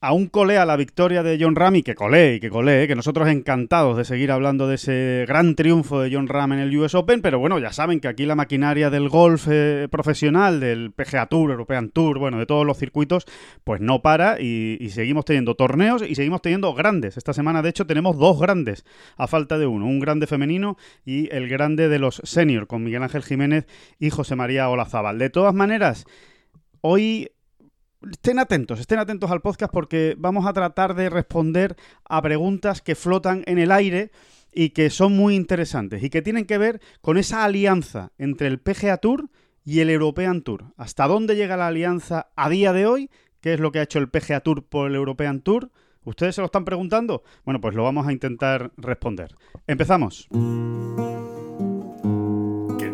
Aún colea la victoria de John Ram y que y que colé, que nosotros encantados de seguir hablando de ese gran triunfo de John Ram en el US Open, pero bueno, ya saben que aquí la maquinaria del golf eh, profesional, del PGA Tour, European Tour, bueno, de todos los circuitos, pues no para y, y, seguimos teniendo torneos y seguimos teniendo grandes. Esta semana, de hecho, tenemos dos grandes, a falta de uno, un grande femenino y el grande de los senior, con Miguel Ángel Jiménez y José María Olazábal. De todas maneras, hoy Estén atentos, estén atentos al podcast porque vamos a tratar de responder a preguntas que flotan en el aire y que son muy interesantes y que tienen que ver con esa alianza entre el PGA Tour y el European Tour. ¿Hasta dónde llega la alianza a día de hoy? ¿Qué es lo que ha hecho el PGA Tour por el European Tour? ¿Ustedes se lo están preguntando? Bueno, pues lo vamos a intentar responder. Empezamos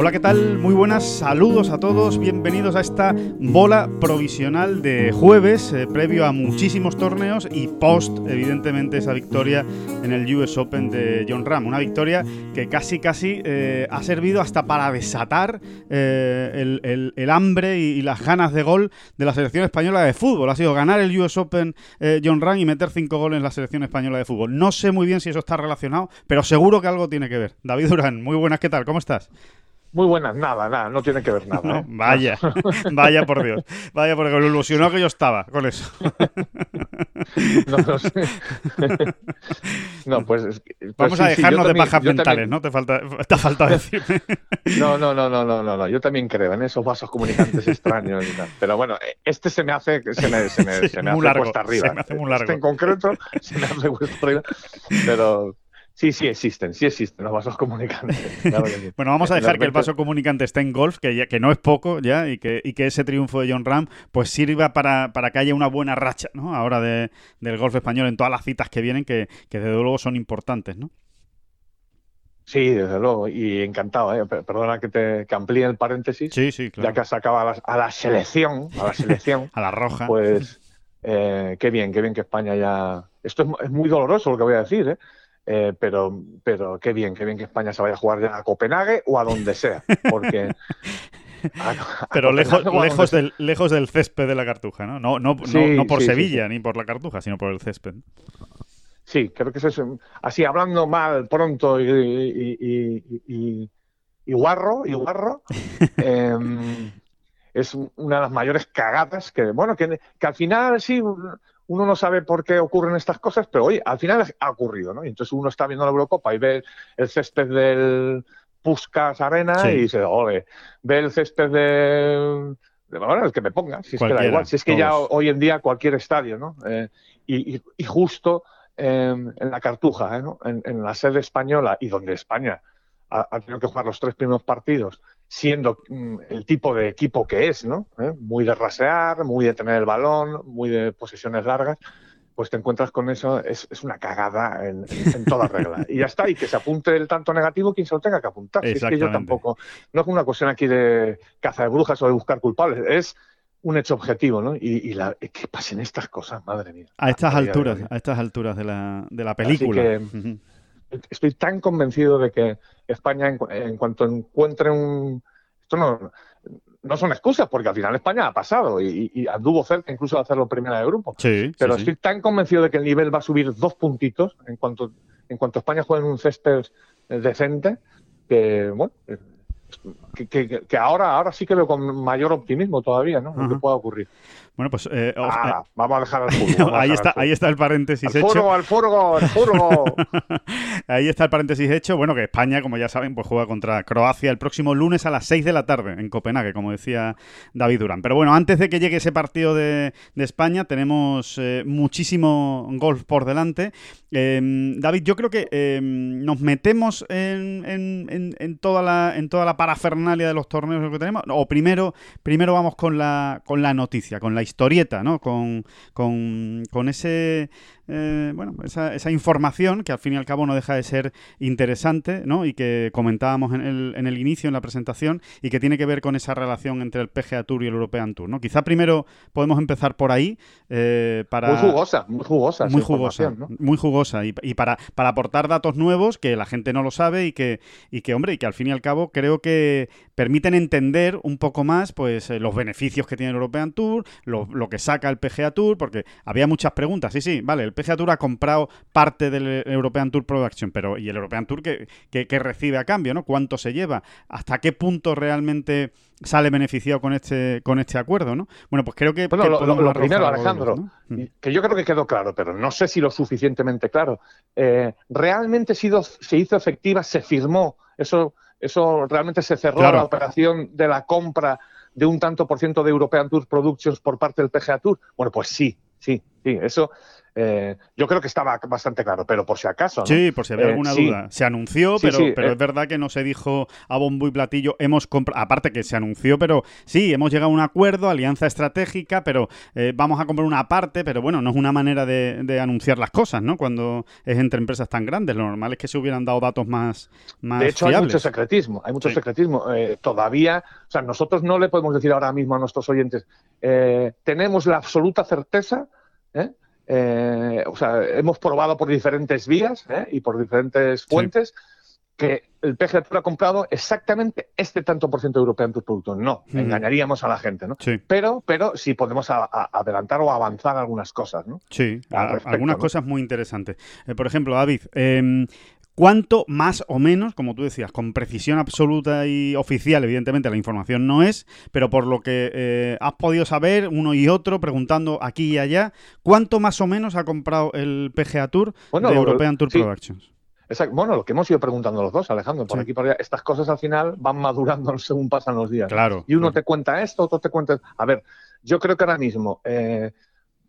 Hola, ¿qué tal? Muy buenas, saludos a todos, bienvenidos a esta bola provisional de jueves, eh, previo a muchísimos torneos y post, evidentemente, esa victoria en el US Open de John Ram. Una victoria que casi, casi eh, ha servido hasta para desatar eh, el, hambre y, las ganas de gol de la selección española de fútbol. Ha sido ganar el US Open John Ram y meter cinco goles en la selección española de fútbol. No sé muy bien si eso está relacionado, pero seguro que algo tiene que ver. David Durán, muy buenas, ¿qué tal? ¿Cómo estás? Muy buenas, nada, nada, no tiene que ver nada. ¿eh? vaya, vaya por Dios, vaya porque lo ilusionó que yo estaba con eso. no, no sé. no, pues, pues Vamos a dejarnos de pajas mentales, ¿no? Te falta, te falta decirme. no, no, no, no, no, no, no, yo también creo en esos vasos comunicantes extraños y tal. Pero bueno, este se me hace, se me, se me, se me hace largo, cuesta arriba. Se me hace muy largo. Este en concreto se me hace cuesta arriba, pero Sí, sí existen, sí existen los vasos comunicantes. bueno, vamos a dejar que el vaso comunicante esté en golf, que, ya, que no es poco ya, y que, y que ese triunfo de John Ram pues sirva para, para que haya una buena racha ¿no? ahora de, del golf español en todas las citas que vienen, que, que desde luego son importantes, ¿no? Sí, desde luego, y encantado, ¿eh? perdona que te que amplíe el paréntesis, sí, sí, claro. ya que has sacado a la, a la selección, a la selección, a la roja, pues eh, qué bien, qué bien que España ya... Esto es, es muy doloroso lo que voy a decir, ¿eh? Eh, pero, pero qué bien, qué bien que España se vaya a jugar ya a Copenhague o a donde sea, porque... pero lejos, lejos, del, lejos del césped de la Cartuja, ¿no? No, no, no, por Sevilla ni por la Cartuja, sino por el césped. Sí, creo que es eso. Así, hablando mal pronto y, y, y, y guarro, y guarro em, es una de las mayores cagadas que, bueno, que, que al final sí uno no sabe por qué ocurren estas cosas, pero oye, al final ha ocurrido, ¿no? Y entonces uno está viendo la Eurocopa y ve el césped del Puskas Arena y dice, ole, ve el césped de, bueno, el que me ponga, si es que da igual, si es que ya hoy en día cualquier estadio, ¿no? Eh, y, justo en la Cartuja, ¿eh? ¿no? en, la sede española y donde España ha, ha, tenido que jugar los tres primeros partidos siendo mm, el tipo de equipo que es, ¿no? ¿Eh? Muy de rasear, muy de tener el balón, muy de posesiones largas, pues te encuentras con eso, es, una cagada en, toda regla. Y ya está, y que se apunte el tanto negativo quien se lo tenga que apuntar. es que yo tampoco, no es una cuestión aquí de caza de brujas o de buscar culpables, es un hecho objetivo, ¿no? Y, la, que pasen estas cosas, madre mía. A estas alturas, a estas alturas de la, de la película estoy tan convencido de que España, en, cuanto encuentre un... Esto no, no son excusas, porque al final España ha pasado y, anduvo cerca incluso de hacerlo primera de grupo. Sí, Pero estoy tan convencido de que el nivel va a subir dos puntitos en cuanto, en cuanto España juegue en un césped decente, que, bueno, que, ahora, ahora sí que veo con mayor optimismo todavía, ¿no? Lo que pueda ocurrir. Bueno, pues... Eh, ah, vamos a dejar al fútbol. ahí, está, ahí está el paréntesis al hecho. al furgo, al furgo! ahí está el paréntesis hecho. Bueno, que España, como ya saben, pues juega contra Croacia el próximo lunes a las 6 de la tarde en Copenhague, como decía David Durán. Pero bueno, antes de que llegue ese partido de, España, tenemos eh, muchísimo golf por delante. Em, David, yo creo que em, nos metemos en, en, toda la, en toda la parafernalia de los torneos que tenemos. O primero, primero vamos con la, con la noticia, con la historieta, ¿no? Con, con, con ese eh, bueno, esa, esa, información que al fin y al cabo no deja de ser interesante, ¿no? Y que comentábamos en el, en el inicio, en la presentación, y que tiene que ver con esa relación entre el PGA Tour y el European Tour, ¿no? Quizá primero podemos empezar por ahí eh, para... Muy jugosa, muy jugosa. Muy jugosa, muy jugosa. Y, y, para, para aportar datos nuevos que la gente no lo sabe y que, y que, hombre, y que al fin y al cabo creo que permiten entender un poco más, pues, eh, los beneficios que tiene el European Tour, lo, lo que saca el PGA Tour, porque había muchas preguntas. Sí, sí, vale, el PGA Tour ha comprado parte del European Tour Production, pero ¿y el European Tour qué, recibe a cambio? ¿no? ¿Cuánto se lleva? ¿Hasta qué punto realmente sale beneficiado con este con este acuerdo? ¿no? Bueno, pues creo que... Bueno, lo, primero, Alejandro, mm. que yo creo que quedó claro, pero no sé si lo suficientemente claro. Eh, realmente sido, se hizo efectiva, se firmó, eso, eso realmente se cerró la operación de la compra de un tanto por ciento de European Tour Productions por parte del PGA Tour. Bueno, pues sí, sí, sí, eso eh, yo creo que estaba bastante claro, pero por si acaso. Sí, por si había eh, alguna duda. Se anunció, pero, pero eh, es verdad que no se dijo a bombo y platillo, hemos comprado, aparte que se anunció, pero sí, hemos llegado a un acuerdo, alianza estratégica, pero vamos a comprar una parte, pero bueno, no es una manera de, anunciar las cosas, ¿no? Cuando es entre empresas tan grandes, lo normal es que se hubieran dado datos más, más De hecho, hay mucho secretismo, hay mucho secretismo. todavía, o sea, nosotros no le podemos decir ahora mismo a nuestros oyentes, tenemos la absoluta certeza, ¿eh? Eh, o sea, hemos probado por diferentes vías ¿eh? y por diferentes fuentes que el PGA Tour ha comprado exactamente este tanto por ciento de European Tour Producto. No, engañaríamos a la gente, ¿no? Pero, pero sí podemos adelantar o avanzar algunas cosas, ¿no? Sí, algunas cosas muy interesantes. Eh, por ejemplo, David, em, ¿Cuánto más o menos, como tú decías, con precisión absoluta y oficial, evidentemente la información no es, pero por lo que eh, has podido saber uno y otro, preguntando aquí y allá, ¿cuánto más o menos ha comprado el PGA Tour de European Tour Productions? Exacto. Bueno, lo que hemos ido preguntando los dos, Alejandro, por aquí por allá, estas cosas al final van madurando según pasan los días. Claro. Y uno te cuenta esto, otro te cuenta. A ver, yo creo que ahora mismo eh,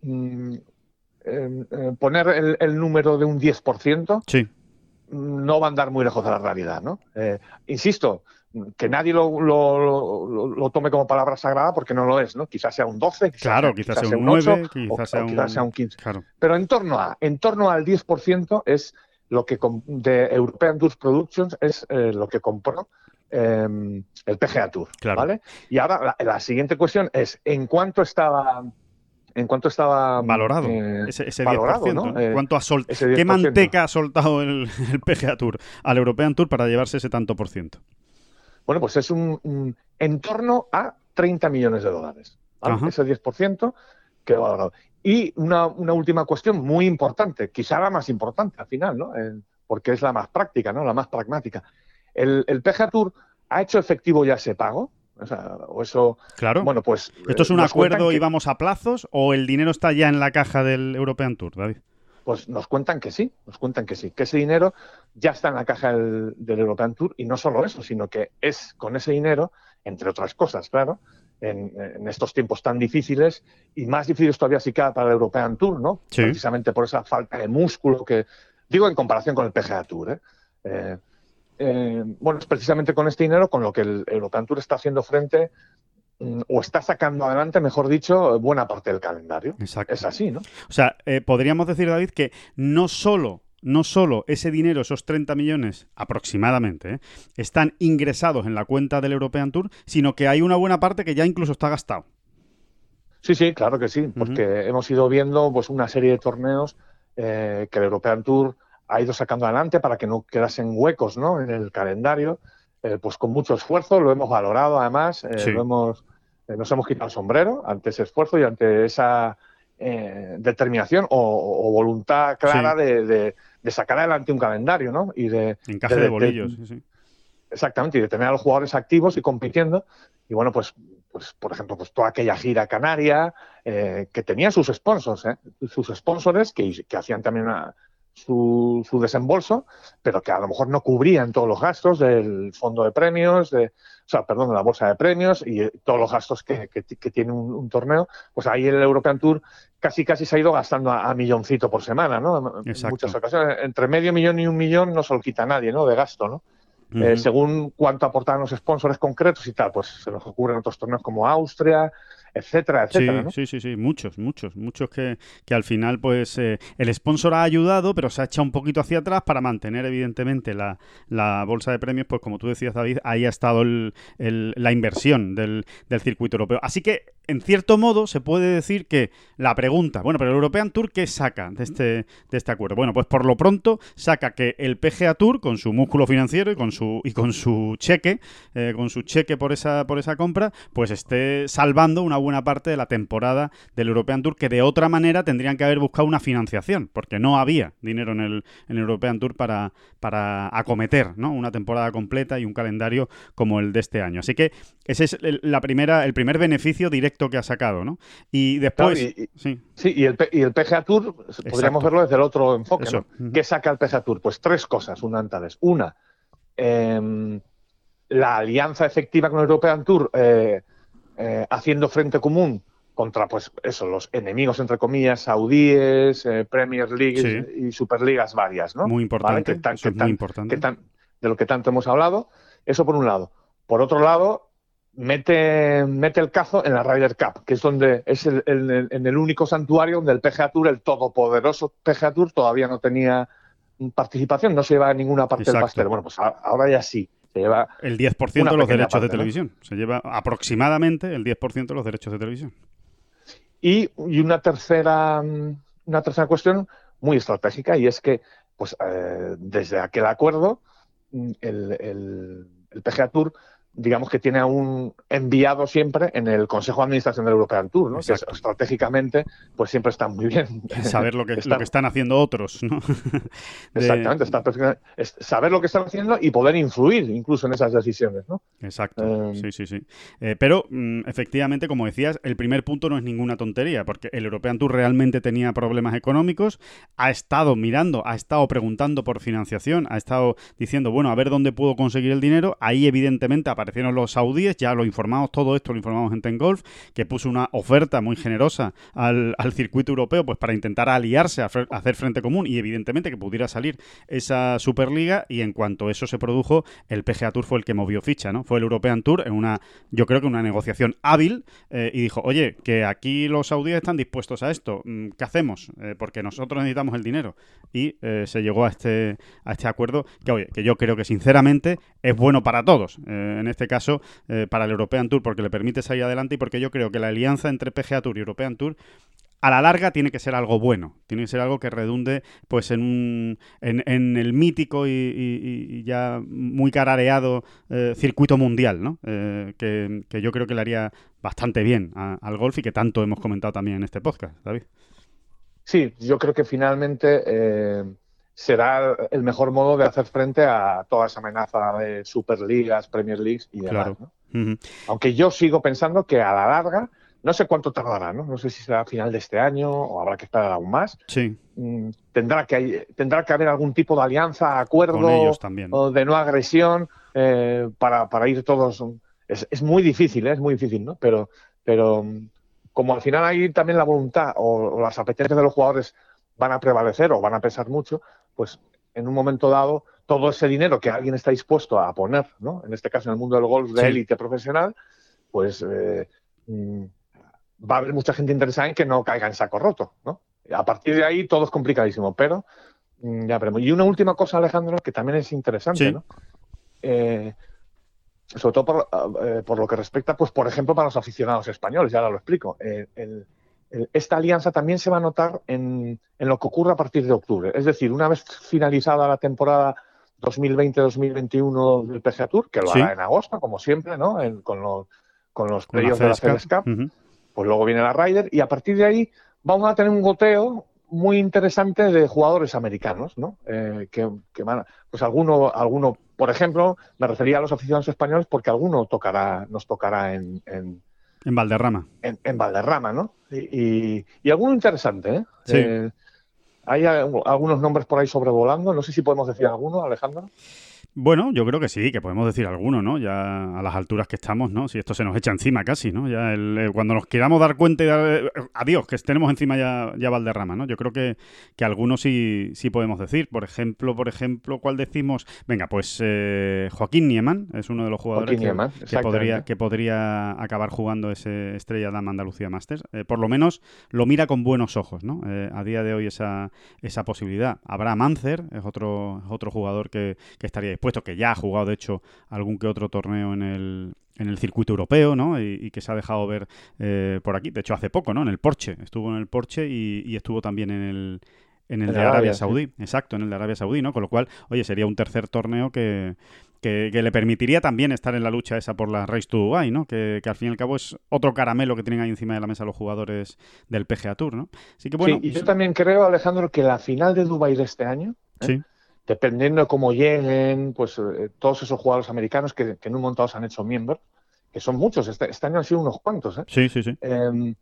mm, eh, poner el, el, número de un 10%. Sí no va a andar muy lejos de la realidad, ¿no? Eh, insisto, que nadie lo, lo, tome como palabra sagrada porque no lo es, ¿no? Quizás sea un 12, quizás, claro, quizás, sea un 9, quizás, sea, un... 15. Pero en torno a en torno al 10% es lo que de European Tour Productions es eh, lo que compró em, el PGA Tour, ¿vale? Y ahora la, siguiente cuestión es en cuánto estaba en cuánto estaba valorado eh, ese, 10%, eh, ¿Cuánto ha ¿Qué manteca ha soltado el, el, PGA Tour al European Tour para llevarse ese tanto por ciento? Bueno, pues es un, en torno a 30 millones de dólares. Ese 10% que valorado. Y una, última cuestión muy importante, quizá la más importante al final, ¿no? porque es la más práctica, ¿no? La más pragmática. El, el PGA Tour ha hecho efectivo ya ese pago, o, eso. Claro. Bueno, pues. ¿Esto es un acuerdo y vamos a plazos o el dinero está ya en la caja del European Tour, David? Pues nos cuentan que sí, nos cuentan que sí, que ese dinero ya está en la caja del, European Tour y no solo eso, sino que es con ese dinero, entre otras cosas, claro, en, estos tiempos tan difíciles y más difíciles todavía si cabe para el European Tour, ¿no? Precisamente por esa falta de músculo que, digo en comparación con el PGA Tour, ¿eh? eh eh, bueno, es precisamente con este dinero con lo que el European Tour está haciendo frente mm, o está sacando adelante, mejor dicho, buena parte del calendario. Exacto. Es así, ¿no? O sea, eh, podríamos decir, David, que no solo no solo ese dinero, esos 30 millones aproximadamente, eh, están ingresados en la cuenta del European Tour, sino que hay una buena parte que ya incluso está gastado. Sí, sí, claro que sí, porque hemos ido viendo pues una serie de torneos que el European Tour ha ido sacando adelante para que no quedasen huecos ¿no? en el calendario, eh, pues con mucho esfuerzo, lo hemos valorado además, eh, lo hemos, eh, nos hemos quitado el sombrero ante ese esfuerzo y ante esa determinación o, voluntad clara de, sacar adelante un calendario, ¿no? Y de, Encaje de, bolillos, sí, sí. Exactamente, y de tener a los jugadores activos y compitiendo. Y bueno, pues pues, por ejemplo, pues toda aquella gira canaria que tenía sus sponsors, ¿eh? sus sponsors que, que hacían también su, su, desembolso, pero que a lo mejor no cubrían todos los gastos del fondo de premios, de, o sea, perdón, de la bolsa de premios y todos los gastos que, que, tiene un, torneo. Pues ahí el European Tour casi casi se ha ido gastando a, milloncito por semana, ¿no? En muchas ocasiones. Entre medio millón y un millón no se lo quita nadie, ¿no? De gasto, ¿no? Eh, según cuánto aportan los sponsors concretos y tal, pues se nos ocurren otros torneos como Austria, etcétera, etcétera. Sí, sí, sí, muchos, muchos, muchos que, que al final, pues, eh, el sponsor ha ayudado, pero se ha echado un poquito hacia atrás para mantener, evidentemente, la, la bolsa de premios, pues como tú decías, David, ahí ha estado el, la inversión del, del circuito europeo. Así que, en cierto modo, se puede decir que la pregunta, bueno, pero el European Tour, ¿qué saca de este, de este acuerdo? Bueno, pues por lo pronto saca que el PGA Tour, con su músculo financiero y con su, y con su cheque, eh, con su cheque por esa, por esa compra, pues esté salvando una buena parte de la temporada del European Tour, que de otra manera tendrían que haber buscado una financiación, porque no había dinero en el, en el European Tour para, para acometer ¿no? una temporada completa y un calendario como el de este año. Así que ese es el, la primera, el primer beneficio directo que ha sacado, ¿no? Y después... y, sí. sí, y, el, y el PGA Tour, podríamos verlo desde el otro enfoque, ¿no? ¿Qué saca el PGA Tour? Pues tres cosas fundamentales. Una, eh, la alianza efectiva con el European Tour eh, eh, haciendo frente común contra, pues eso, los enemigos, entre comillas, saudíes, eh, Premier League y Superligas varias, ¿no? Muy importante, muy importante. de lo que tanto hemos hablado. Eso por un lado. Por otro lado, mete, mete el cazo en la Ryder Cup, que es donde es el, en el único santuario donde el PGA Tour, el todopoderoso PGA Tour, todavía no tenía participación, no se lleva ninguna parte del pastel. Bueno, pues ahora ya sí se lleva el 10% de los derechos de televisión. Se lleva aproximadamente el 10% de los derechos de televisión. Y, una tercera una tercera cuestión muy estratégica y es que pues eh, desde aquel acuerdo el, el, el PGA Tour digamos que tiene a un enviado siempre en el Consejo de Administración del European Tour, ¿no? que estratégicamente pues siempre está muy bien. Saber lo que, lo que están haciendo otros, ¿no? Exactamente, saber lo que están haciendo y poder influir incluso en esas decisiones, ¿no? Exacto, em, sí, sí, sí. Eh, pero mm, efectivamente, como decías, el primer punto no es ninguna tontería, porque el European Tour realmente tenía problemas económicos, ha estado mirando, ha estado preguntando por financiación, ha estado diciendo, bueno, a ver dónde puedo conseguir el dinero, ahí evidentemente aparecieron los saudíes, ya lo informamos, todo esto lo informamos en Ten Golf, que puso una oferta muy generosa al, circuito europeo pues para intentar aliarse, a, hacer frente común y evidentemente que pudiera salir esa Superliga y en cuanto eso se produjo, el PGA Tour fue el que movió ficha, ¿no? Fue el European Tour en una, yo creo que una negociación hábil eh, y dijo, oye, que aquí los saudíes están dispuestos a esto, mm, ¿qué hacemos? Eh, porque nosotros necesitamos el dinero y eh, se llegó a este, a este acuerdo que, oye, que yo creo que sinceramente es bueno para todos. en este caso eh, para el European Tour porque le permite salir adelante y porque yo creo que la alianza entre PGA Tour y European Tour a la larga tiene que ser algo bueno, tiene que ser algo que redunde pues en, un, en, el mítico y, ya muy carareado eh, circuito mundial, ¿no? Eh, que, yo creo que le haría bastante bien al golf y que tanto hemos comentado también en este podcast, David. Sí, yo creo que finalmente será el mejor modo de hacer frente a toda esa amenaza de Superligas, Premier Leagues y demás. Aunque yo sigo pensando que a la larga, no sé cuánto tardará, ¿no? No sé si será a final de este año o habrá que esperar aún más. Sí. Mm, tendrá, que, tendrá que haber algún tipo de alianza, acuerdo o de no agresión eh, para, para, ir todos. Es, es muy difícil, ¿eh? es muy difícil, ¿no? Pero, pero mm, como al final hay también la voluntad o las apetencias de los jugadores van a prevalecer o van a pesar mucho, pues en un momento dado todo ese dinero que alguien está dispuesto a poner, ¿no? en este caso en el mundo del golf de élite profesional, pues eh, mm, va a haber mucha gente interesada en que no caiga en saco roto. ¿no? A partir de ahí todo es complicadísimo, pero mm, ya veremos. Y una última cosa, Alejandro, que también es interesante, ¿no? Eh, sobre todo por, eh, por, lo que respecta, pues por ejemplo, para los aficionados españoles, ya ahora lo explico. el, esta alianza también se va a notar en, lo que ocurre a partir de octubre. Es decir, una vez finalizada la temporada 2020-2021 del PGA Tour, que lo hará en agosto, como siempre, ¿no? con los, con los de la Cup, pues luego viene la Ryder y a partir de ahí vamos a tener un goteo muy interesante de jugadores americanos, ¿no? Eh, que, van, pues alguno, alguno, por ejemplo, me refería a los aficionados españoles porque alguno tocará, nos tocará en En Valderrama. En, Valderrama, ¿no? Y, y, alguno interesante, ¿eh? Sí. Eh, hay algunos nombres por ahí sobrevolando. No sé si podemos decir alguno, Alejandro. Bueno, yo creo que sí, que podemos decir alguno, ¿no? Ya a las alturas que estamos, ¿no? Si esto se nos echa encima casi, ¿no? Ya el, eh, cuando nos queramos dar cuenta y dar, eh, adiós, que tenemos encima ya, ya Valderrama, ¿no? Yo creo que, que algunos sí, sí podemos decir. Por ejemplo, por ejemplo, ¿cuál decimos? Venga, pues eh, Joaquín Nieman es uno de los jugadores que, podría, que podría acabar jugando ese Estrella Dama Andalucía Masters. por lo menos lo mira con buenos ojos, ¿no? a día de hoy esa, esa posibilidad. Habrá Mancer, es otro, otro jugador que, que estaría puesto que ya ha jugado, de hecho, algún que otro torneo en el, en el circuito europeo, ¿no? Y, que se ha dejado ver eh, por aquí. De hecho, hace poco, ¿no? En el Porsche. Estuvo en el Porsche y, estuvo también en el, en el de Arabia, Saudí. Exacto, en el de Arabia Saudí, ¿no? Con lo cual, oye, sería un tercer torneo que, que, le permitiría también estar en la lucha esa por la Race to Dubai, ¿no? Que, que, al fin y al cabo es otro caramelo que tienen ahí encima de la mesa los jugadores del PGA Tour, ¿no? Así que bueno. Sí, y yo también creo, Alejandro, que la final de Dubai de este año. ¿eh? Sí dependiendo de cómo lleguen, pues eh, todos esos jugadores americanos que, en un montón se han hecho miembros, que son muchos, este, este, año han sido unos cuantos. ¿eh? Sí, sí, sí. Em,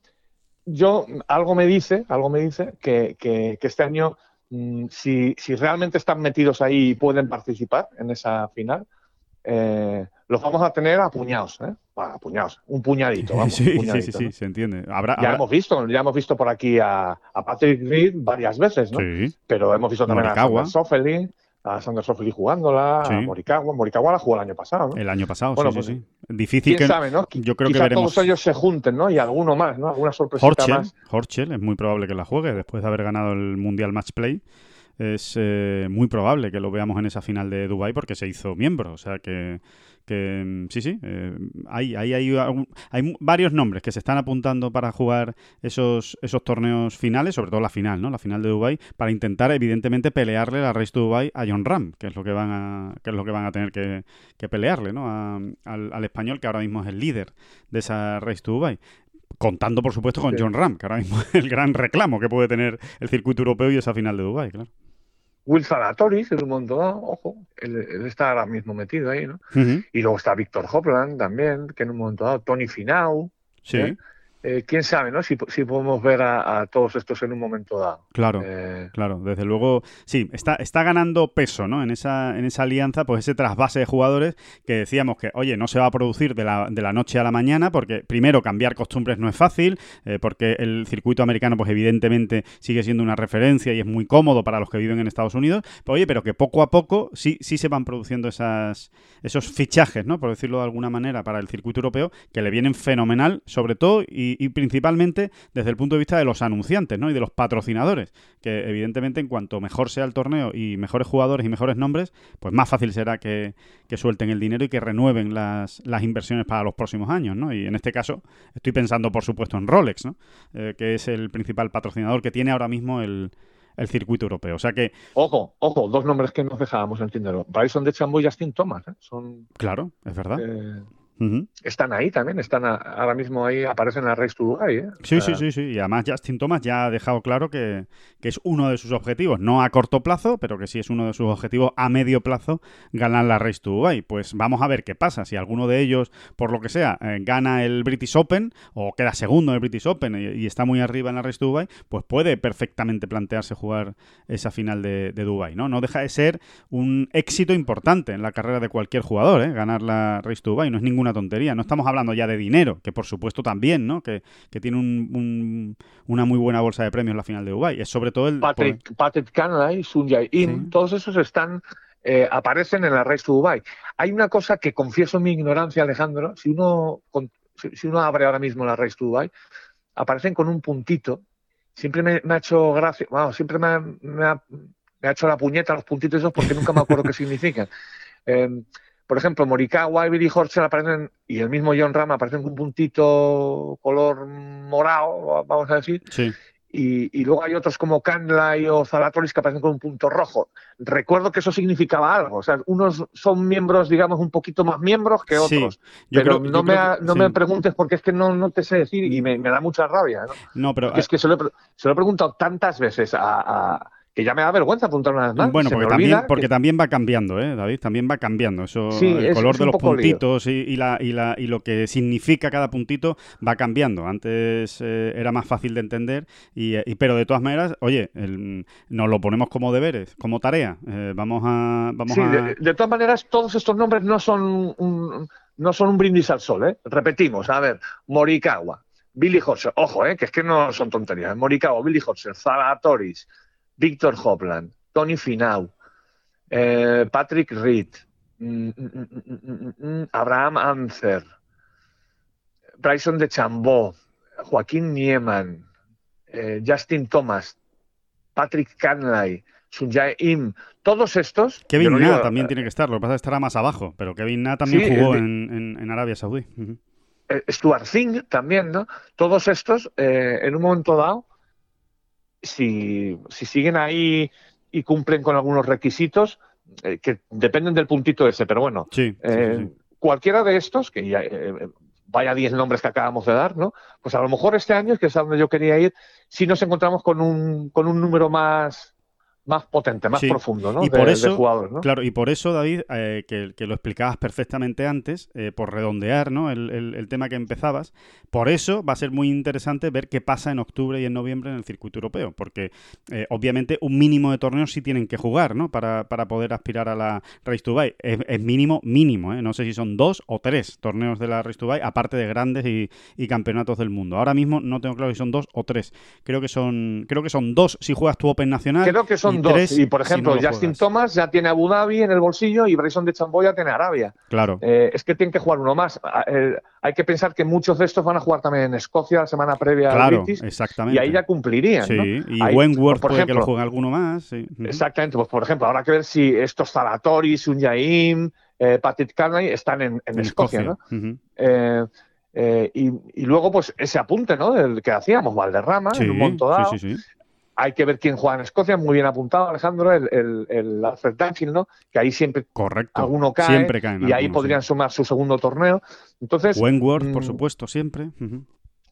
yo, algo me dice, algo me dice que, este año, mm, si, si, realmente están metidos ahí y pueden participar en esa final, eh, los vamos a tener apuñados, ¿eh? apuñados, un puñadito. Vamos, sí, sí, sí, sí, se entiende. Habrá, ya hemos visto, ya hemos visto por aquí a, Patrick Reed varias veces, ¿no? Sí. Pero hemos visto también a Sofeli, a Sander Sofeli jugándola, a Morikawa. Morikawa la jugó el año pasado, ¿no? El año pasado, sí, pues, sí, Difícil ¿quién que sabe, ¿no? Yo creo que veremos. todos ellos se junten, ¿no? Y alguno más, ¿no? Alguna sorpresita más. Horchel es muy probable que la juegue después de haber ganado el Mundial Match Play es eh, muy probable que lo veamos en esa final de Dubai porque se hizo miembro. O sea que, que mm, sí, sí, eh, hay, hay, hay, hay, varios nombres que se están apuntando para jugar esos, esos torneos finales, sobre todo la final, ¿no? La final de Dubai, para intentar, evidentemente, pelearle la Race to Dubai a John Ram, que es lo que van a, que es lo que van a tener que, pelearle, ¿no? al, español que ahora mismo es el líder de esa Race to Dubai contando por supuesto con John Ram, que ahora mismo es el gran reclamo que puede tener el circuito europeo y esa final de Dubai, claro. Will Salatoris en un montón, ojo, él, está ahora mismo metido ahí, ¿no? Y luego está Víctor Hopland también, que en un momento dado, Tony Finau. Sí. ¿eh? Eh, quién sabe, ¿no? Si, podemos ver a, todos estos en un momento dado. Claro, eh, claro, desde luego, sí, está, está ganando peso, ¿no? En esa, en esa alianza, pues ese trasvase de jugadores que decíamos que, oye, no se va a producir de la, de la noche a la mañana, porque primero cambiar costumbres no es fácil, eh, porque el circuito americano, pues evidentemente sigue siendo una referencia y es muy cómodo para los que viven en Estados Unidos, pero oye, pero que poco a poco sí, sí se van produciendo esas, esos fichajes, ¿no? Por decirlo de alguna manera, para el circuito europeo, que le vienen fenomenal, sobre todo, y y, principalmente desde el punto de vista de los anunciantes ¿no? y de los patrocinadores, que evidentemente en cuanto mejor sea el torneo y mejores jugadores y mejores nombres, pues más fácil será que, suelten el dinero y que renueven las, las, inversiones para los próximos años. ¿no? Y en este caso estoy pensando, por supuesto, en Rolex, ¿no? Eh, que es el principal patrocinador que tiene ahora mismo el, circuito europeo. O sea que. Ojo, ojo, dos nombres que nos dejábamos en Bryson Bryson de Chambo y Justin Thomas. ¿eh? Son, claro, es verdad. Eh, están ahí también, están ahora mismo ahí, aparecen en la Race to Dubai. ¿eh? Sí, sí, sí, sí. Y además Justin Thomas ya ha dejado claro que, es uno de sus objetivos, no a corto plazo, pero que sí es uno de sus objetivos a medio plazo, ganar la Race to Dubai. Pues vamos a ver qué pasa. Si alguno de ellos, por lo que sea, eh, gana el British Open o queda segundo en el British Open y, está muy arriba en la Race to Dubai, pues puede perfectamente plantearse jugar esa final de, de Dubai, ¿no? No deja de ser un éxito importante en la carrera de cualquier jugador, ¿eh? ganar la Race to Dubai. No es ninguna tontería. No estamos hablando ya de dinero, que por supuesto también, ¿no? Que, tiene una muy buena bolsa de premios en la final de Dubai. Es sobre todo el... Patrick, Patrick y Sun In, todos esos están... Eh, aparecen en la Race to Dubai. Hay una cosa que confieso mi ignorancia, Alejandro, si uno, si uno abre ahora mismo la Race to Dubai, aparecen con un puntito. Siempre me, ha hecho gracia, bueno, siempre me ha, me, ha, hecho la puñeta los puntitos esos porque nunca me acuerdo qué significan. Eh, por ejemplo, Morikawa y Billy Horschel aparecen, y el mismo John Ram aparecen con un puntito color morado, vamos a decir. Sí. Y, luego hay otros como Canlay o Zalatoris que aparecen con un punto rojo. Recuerdo que eso significaba algo. O sea, unos son miembros, digamos, un poquito más miembros que otros. pero no, me, no me preguntes porque es que no, no te sé decir y me, da mucha rabia. No, pero. es que se lo, he, preguntado tantas veces a que ya me da vergüenza apuntar una vez más. Bueno, porque también, porque que- también va cambiando, ¿eh, David? También va cambiando. Eso, Sí, el es- color es de los puntitos y, y la, y, la, y lo que significa cada puntito va cambiando. Antes eh, era más fácil de entender, y, eh, y- pero de todas maneras, oye, el- nos lo ponemos como deberes, como tarea. Eh, vamos a... Vamos Sí, a... de, de todas maneras, todos estos nombres no son un, no son un brindis al sol, ¿eh? Repetimos, a ver, Morikawa, Billy Horser, ojo, ¿eh? Que es que no son tonterías. Morikawa, Billy Horser, Zalatoris, Víctor Hopland, Tony Finau, eh, Patrick Reed, mm, mm, mm, Abraham Ancer, Bryson de Chambó, Joaquín Nieman, eh, Justin Thomas, Patrick Canlay, Sunjae Im, todos estos. Kevin no Na digo- también tiene que estar, lo que pasa es que estará más abajo, pero Kevin Na también Sí, jugó en, en- en Arabia Saudí. Eh, Stuart Singh también, ¿no? Todos estos, eh, en un momento dado, si, si siguen ahí y cumplen con algunos requisitos, eh, que dependen del puntito ese, pero bueno, Sí, sí, sí, eh, sí. cualquiera de estos, que ya, eh, vaya 10 nombres que acabamos de dar, ¿no? Pues a lo mejor este año, que es a donde yo quería ir, si nos encontramos con un, con un número más, más potente, más Sí. profundo, ¿no? Y por de eso. Claro, y por eso, David, eh, que, que lo explicabas perfectamente antes, eh, por redondear ¿no? el, el- el tema que empezabas, por eso va a ser muy interesante ver qué pasa en octubre y en noviembre en el circuito europeo, porque eh, obviamente un mínimo de torneos sí tienen que jugar ¿no? para, para poder aspirar a la Race to Dubai. Es, es mínimo, mínimo, ¿eh? no sé si son dos o tres torneos de la Race to Dubai, aparte de grandes y, y campeonatos del mundo. Ahora mismo no tengo claro si son dos o tres. Creo que son, creo que son dos si juegas tu Open Nacional. Creo que son y dos. tres Y por si ejemplo, no Justin juegas. Thomas ya tiene Abu Dhabi en el bolsillo y Bryson de Chambó ya tiene Arabia. Claro. Eh, es que tienen que jugar uno más. Eh, hay que pensar que muchos de estos van a jugar también en Escocia la semana previa al Claro, British exactamente. y ahí ya cumplirían. Sí, ¿no? y Ahí, Wentworth por puede que lo ejemplo, juegue alguno más. sí. Exactamente, pues por ejemplo, habrá que ver si estos Zalatori, Sunjaim, eh, Patrick Carney están en, en En Escocia, ¿no? Eh, eh, y, y luego, pues ese apunte, ¿no? Del que hacíamos, Valderrama, Sí, en un momento dado. sí, sí, sí. Hay que ver quién juega en Escocia, muy bien apuntado, Alejandro, el, el, el Alfred Dunhill, ¿no? Que ahí siempre Correcto. alguno cae Siempre caen y ahí podrían sí. sumar su segundo torneo. Entonces, Wentworth, por mm, supuesto, siempre. Ujú.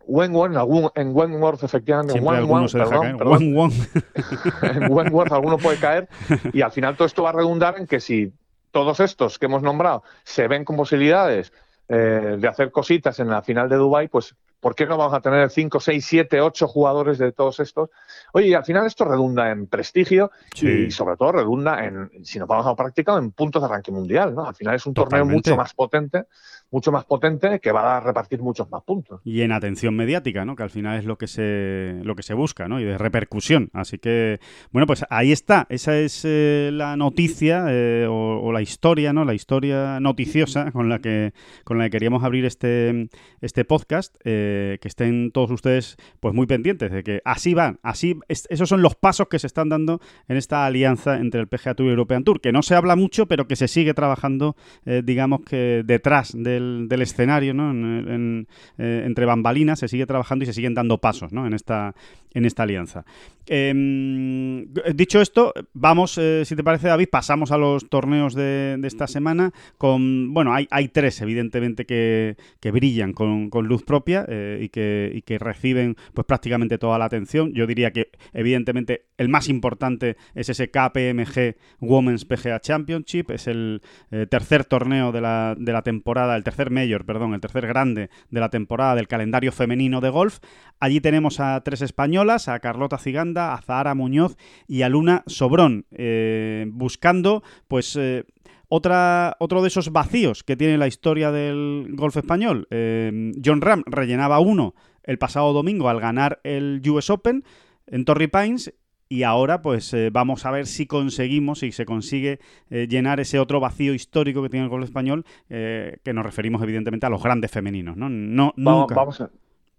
Wentworth, en, algún- en Wentworth, efectivamente, en Siempre alguno Wentworth, perdón, caer. perdón, en Wentworth alguno puede caer y al final todo esto va a redundar en que si todos estos que hemos nombrado se ven con posibilidades eh, de hacer cositas en la final de Dubai, pues ¿por qué no vamos a tener 5, 6, 7, 8 jugadores de todos estos? Oye, y al final esto redunda en prestigio Sí. y sobre todo redunda en, si nos vamos a práctica, en puntos de ranking mundial, ¿no? Al final es un torneo mucho más potente, mucho más potente que va a repartir muchos más puntos. Y en atención mediática, ¿no? Que al final es lo que se, lo que se busca, ¿no? Y de repercusión. Así que, bueno, pues ahí está. Esa es eh, la noticia eh, o, la historia, ¿no? La historia noticiosa con la que, con la que queríamos abrir este, este podcast. eh, que estén todos ustedes, pues muy pendientes de que así van, así, es- esos son los pasos que se están dando en esta alianza entre el PGA Tour y European Tour, que no se habla mucho, pero que se sigue trabajando, digamos que detrás del, escenario, ¿no? En- en- eh, entre bambalinas se sigue trabajando y se siguen dando pasos, ¿no? En esta, en esta alianza. Em, dicho esto, vamos, eh, si te parece, David, pasamos a los torneos de, esta semana. Con, bueno, hay, tres, evidentemente, que, brillan con, luz propia eh, y, que, y que reciben pues prácticamente toda la atención. Yo diría que, evidentemente, el más importante es ese KPMG Women's PGA Championship. Es el tercer torneo de la, de la temporada, el tercer mayor, perdón, el tercer grande de la temporada del calendario femenino de golf. Allí tenemos a tres españolas, a Carlota Ciganda, a Zahara Muñoz y a Luna Sobrón, eh, buscando pues eh, otra, otro de esos vacíos que tiene la historia del golf español. Eh, John Ram rellenaba uno el pasado domingo al ganar el US Open en Torrey Pines y ahora pues eh, vamos a ver si conseguimos, si se consigue eh, llenar ese otro vacío histórico que tiene el golf español, eh, que nos referimos evidentemente a los grandes femeninos, ¿no? No, Vamos, nunca. vamos a,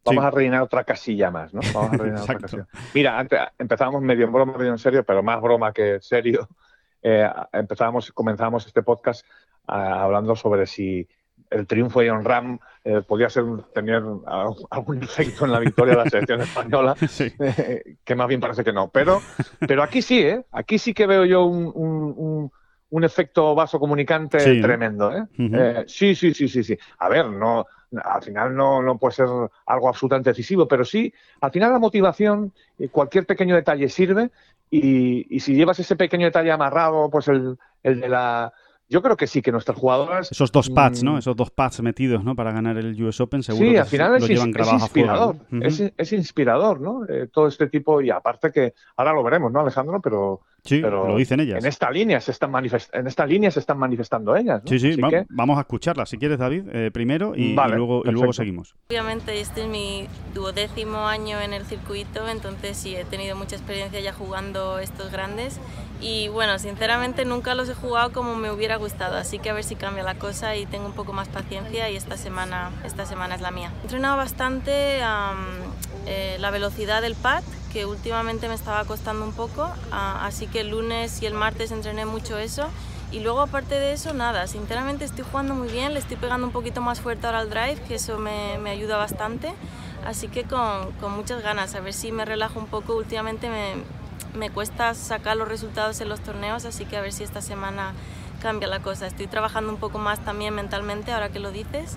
vamos Sí. a rellenar otra casilla más, ¿no? Vamos a rellenar otra casilla. Mira, antes empezábamos medio en broma, medio en serio, pero más broma que serio. Empezábamos, comenzamos este podcast ah, hablando sobre si el triunfo de John Ram eh, podía ser tener algún efecto en la victoria de la selección española, Sí. eh, que más bien parece que no. Pero, pero aquí sí, ¿eh? Aquí sí que veo yo un, un- un- un efecto vaso comunicante tremendo. ¿eh? ¿eh? sí, sí, sí, sí, sí. A ver, no, al final no, no puede ser algo absolutamente decisivo, pero sí, al final la motivación, cualquier pequeño detalle sirve y, y si llevas ese pequeño detalle amarrado, pues el, el de la yo creo que sí, que nuestras jugadoras. Esos dos pads, ¿no? Mm, Esos dos pads metidos, ¿no? Para ganar el US Open, seguro sí, que al final es, llevan es inspirador. es, inspirador, ¿no? Eh, todo este tipo, y aparte que ahora lo veremos, ¿no, Alejandro? Pero Sí, lo dicen ellas. En esta línea se están, en esta línea se están manifestando ellas. Sí, sí, vamos a escucharla si quieres, David, eh, primero y, luego, y luego seguimos. Obviamente este es mi duodécimo año en el circuito, entonces sí, he tenido mucha experiencia ya jugando estos grandes y bueno, sinceramente nunca los he jugado como me hubiera gustado, así que a ver si cambia la cosa y tengo un poco más paciencia y esta semana, esta semana es la mía. He entrenado bastante eh, la velocidad del pad, que últimamente me estaba costando un poco, ah, así que el lunes y el martes entrené mucho eso. Y luego aparte de eso, nada, sinceramente estoy jugando muy bien, le estoy pegando un poquito más fuerte ahora al drive, que eso me, ayuda bastante. Así que con, con, muchas ganas, a ver si me relajo un poco. Últimamente me, me cuesta sacar los resultados en los torneos, así que a ver si esta semana cambia la cosa. Estoy trabajando un poco más también mentalmente, ahora que lo dices,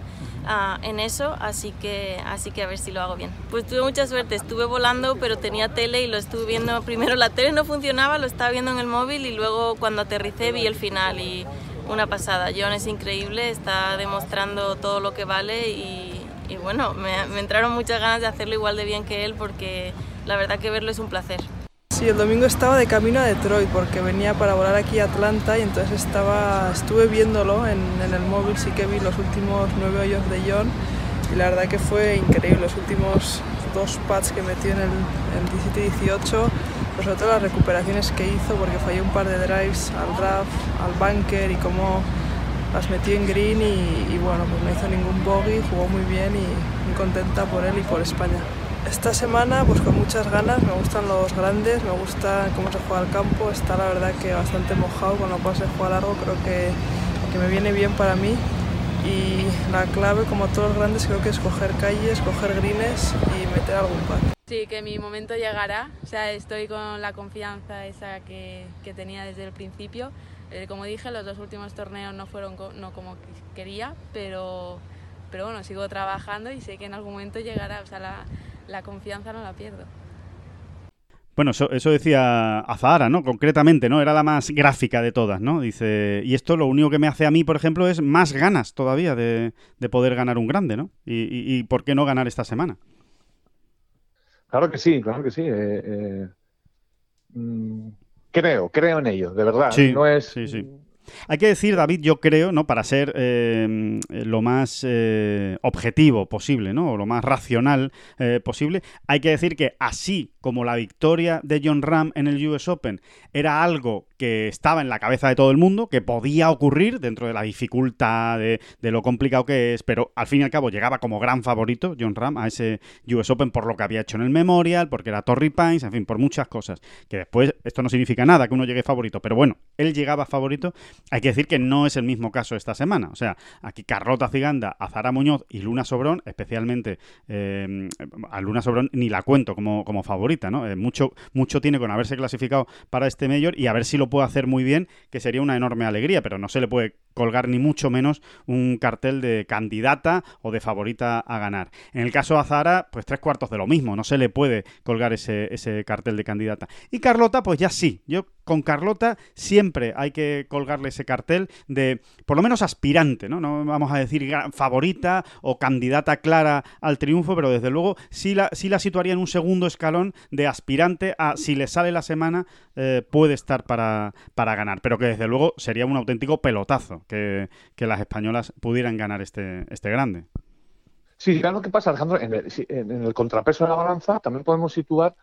en eso, así que, así que a ver si lo hago bien. Pues tuve mucha suerte, estuve volando, pero tenía tele y lo estuve viendo. Primero la tele no funcionaba, lo estaba viendo en el móvil y luego cuando aterricé vi el final y una pasada. John es increíble, está demostrando todo lo que vale y, y bueno, me, me entraron muchas ganas de hacerlo igual de bien que él porque la verdad que verlo es un placer. Sí, el domingo estaba de camino a Detroit porque venía para volar aquí a Atlanta y entonces estaba, estuve viéndolo en, en el móvil, sí que vi los últimos nueve hoyos de John y la verdad que fue increíble, los últimos dos pads que metió en el, 17 y 18, pues sobre todo las recuperaciones que hizo porque falló un par de drives al draft, al bunker y cómo las metió en green y, y bueno, pues no hizo ningún bogey, jugó muy bien y muy contenta por él y por España. Esta semana pues con muchas ganas, me gustan los grandes, me gusta cómo se juega el campo, está la verdad que bastante mojado, con lo cual se juega largo. Creo que, que me viene bien para mí. Y la clave como todos los grandes creo que es coger calles, coger greens y meter algún par. Sí, que mi momento llegará, o sea, estoy con la confianza esa que, que tenía desde el principio. Eh, como dije, los dos últimos torneos no fueron no como quería, pero, pero bueno, sigo trabajando y sé que en algún momento llegará, o sea, la, la confianza no la pierdo. Bueno, eso, eso, decía Azahara, ¿no? Concretamente, ¿no? Era la más gráfica de todas, ¿no? Dice, y esto lo único que me hace a mí, por ejemplo, es más ganas todavía de, poder ganar un grande, ¿no? Y, por qué no ganar esta semana. Claro que sí, claro que sí. Eh, eh, mm, creo, creo en ello, de verdad. Sí, no es, sí, sí. Hay que decir, David, yo creo, ¿no? Para ser eh, lo más eh, objetivo posible, ¿no? O lo más racional eh, posible, hay que decir que así como la victoria de John Ram en el US Open era algo que estaba en la cabeza de todo el mundo, que podía ocurrir dentro de la dificultad, de, lo complicado que es, pero al fin y al cabo llegaba como gran favorito John Ram a ese US Open por lo que había hecho en el Memorial, porque era Torrey Pines, en fin, por muchas cosas. Que después esto no significa nada que uno llegue favorito, pero bueno, él llegaba favorito. Hay que decir que no es el mismo caso esta semana. O sea, aquí Carlota Ciganda, Azara Muñoz y Luna Sobrón, especialmente eh, a Luna Sobrón ni la cuento como, como favorita, ¿no? Eh, mucho, mucho tiene con haberse clasificado para este mayor y a ver si lo puede hacer muy bien, que sería una enorme alegría, pero no se le puede colgar ni mucho menos un cartel de candidata o de favorita a ganar. En el caso de Azara, pues tres cuartos de lo mismo, no se le puede colgar ese, ese cartel de candidata. Y Carlota, pues ya sí, yo con Carlota siempre hay que colgarle ese cartel de, por lo menos aspirante, ¿no? No vamos a decir favorita o candidata clara al triunfo, pero desde luego sí la, sí la situaría en un segundo escalón de aspirante a, si le sale la semana, eh, puede estar para, para ganar, pero que desde luego sería un auténtico pelotazo que, las españolas pudieran ganar este, este grande. Sí, claro lo que pasa, Alejandro, en el, contrapeso de la balanza también podemos situar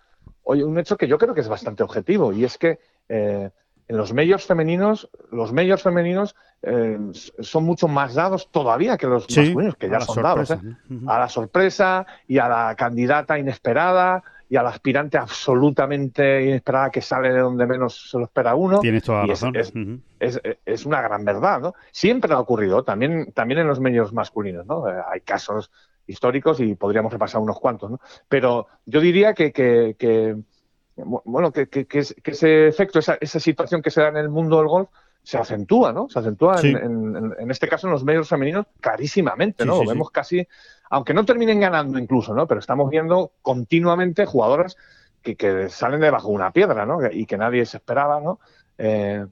hoy un hecho que yo creo que es bastante objetivo, y es que eh, en los medios femeninos, los medios femeninos eh, son mucho más dados todavía que los masculinos, que ya son dados. ¿eh? A la sorpresa y a la candidata inesperada y al aspirante absolutamente inesperada que sale de donde menos se lo espera uno. Tienes toda la razón. Es, una gran verdad, ¿no? Siempre ha ocurrido, también, también en los medios masculinos, ¿no? Eh, hay casos históricos y podríamos repasar unos cuantos, ¿no? Pero yo diría que, que, bueno, que, ese efecto, esa, esa, situación que se da en el mundo del golf, se acentúa, ¿no? Se acentúa Sí. en, en- en este caso en los medios femeninos clarísimamente, ¿no? sí, Lo sí. vemos casi, aunque no terminen ganando incluso, ¿no? Pero estamos viendo continuamente jugadoras que, que salen debajo de una piedra, ¿no? Y que nadie se esperaba, ¿no? Eh,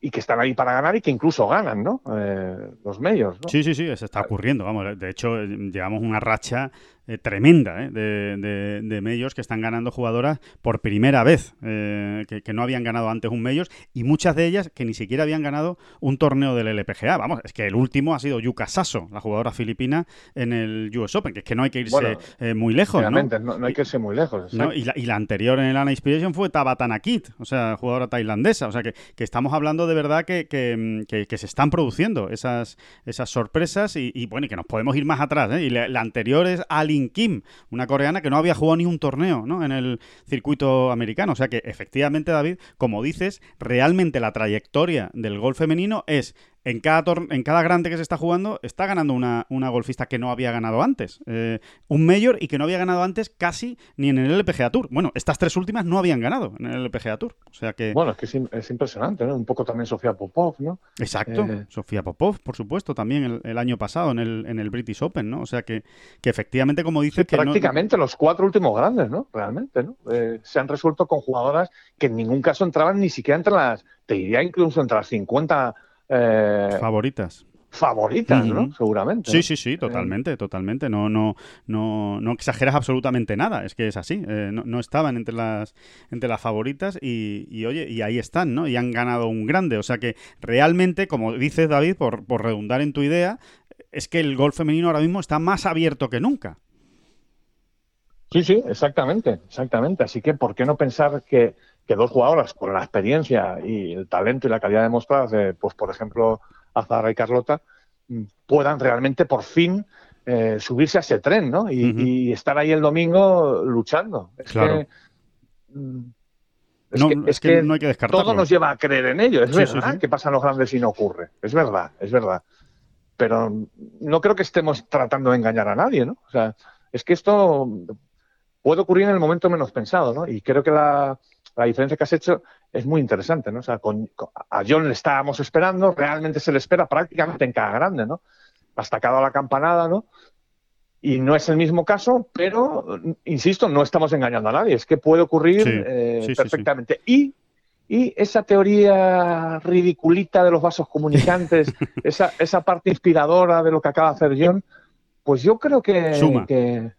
y que están ahí para ganar y que incluso ganan, ¿no? Eh, los medios, ¿no? Sí, sí, sí, se está ocurriendo. Vamos, de hecho, llevamos una racha eh, tremenda eh, de, de, de que están ganando jugadoras por primera vez, eh, que, que no habían ganado antes un majors y muchas de ellas que ni siquiera habían ganado un torneo del LPGA. Vamos, es que el último ha sido Yuka Sasso, la jugadora filipina en el US Open, que es que no hay que irse Bueno, muy lejos, ¿no? Realmente, ¿no? no hay que irse muy lejos. Y, la, y la anterior en el Ana Inspiration fue Tabatana Kit, o sea, jugadora tailandesa. O sea, que, que estamos hablando de verdad que, que, mm, se están produciendo esas, esas sorpresas y, y, bueno, y que nos podemos ir más atrás. Y la, la anterior es Alin Kim, una coreana que no había jugado ni un torneo en el circuito americano. O sea que efectivamente, David, como dices, realmente la trayectoria del golf femenino es en cada, en cada grande que se está jugando, está ganando una, una golfista que no había ganado antes. Eh, un mayor y que no había ganado antes casi ni en el LPGA Tour. Bueno, estas tres últimas no habían ganado en el LPGA Tour. O sea que. Bueno, es que es, im- es impresionante, ¿no? Un poco también Sofía Popov, ¿no? exacto. eh, Sofía Popov, por supuesto, también el, el año pasado en el, en el British Open, ¿no? O sea que, que efectivamente, como dices, que no- prácticamente los cuatro últimos grandes, ¿no? Realmente, ¿no? Eh, se han resuelto con jugadoras que en ningún caso entraban ni siquiera entre las, te diría incluso entre las 50 eh, favoritas. favoritas, ¿no? Seguramente. Sí, sí, sí, totalmente, totalmente. No, no, no, no exageras absolutamente nada. Es que es así. Eh, no, no estaban entre las, entre las favoritas y, y, oye, y ahí están, ¿no? Y han ganado un grande. O sea que realmente, como dices, David, por, por redundar en tu idea, es que el golf femenino ahora mismo está más abierto que nunca. Sí, sí, exactamente, exactamente. Así que, ¿por qué no pensar que, que dos jugadoras con la experiencia y el talento y la calidad demostradas, de, pues por ejemplo, Azara y Carlota, mm, puedan realmente por fin eh, subirse a ese tren, ¿no? Y, estar ahí el domingo luchando. Es Claro. que, mm, es No, que- es es que que no hay que descartarlo. todo nos lleva a creer en ello. Es Sí, sí, verdad sí. que pasan los grandes y no ocurre. Es verdad, es verdad. Pero no creo que estemos tratando de engañar a nadie, ¿no? O sea, es que esto puede ocurrir en el momento menos pensado, ¿no? Y creo que la, la diferencia que has hecho es muy interesante, ¿no? O sea, con, con- a John le estábamos esperando, realmente se le espera prácticamente en cada grande, ¿no? Hasta cada la campanada, ¿no? Y no es el mismo caso, pero, insisto, no estamos engañando a nadie. Es que puede ocurrir Sí, eh, sí, sí, sí. perfectamente. Y, y esa teoría ridiculita de los vasos comunicantes, esa, esa parte inspiradora de lo que acaba de hacer John, pues yo creo que Suma. que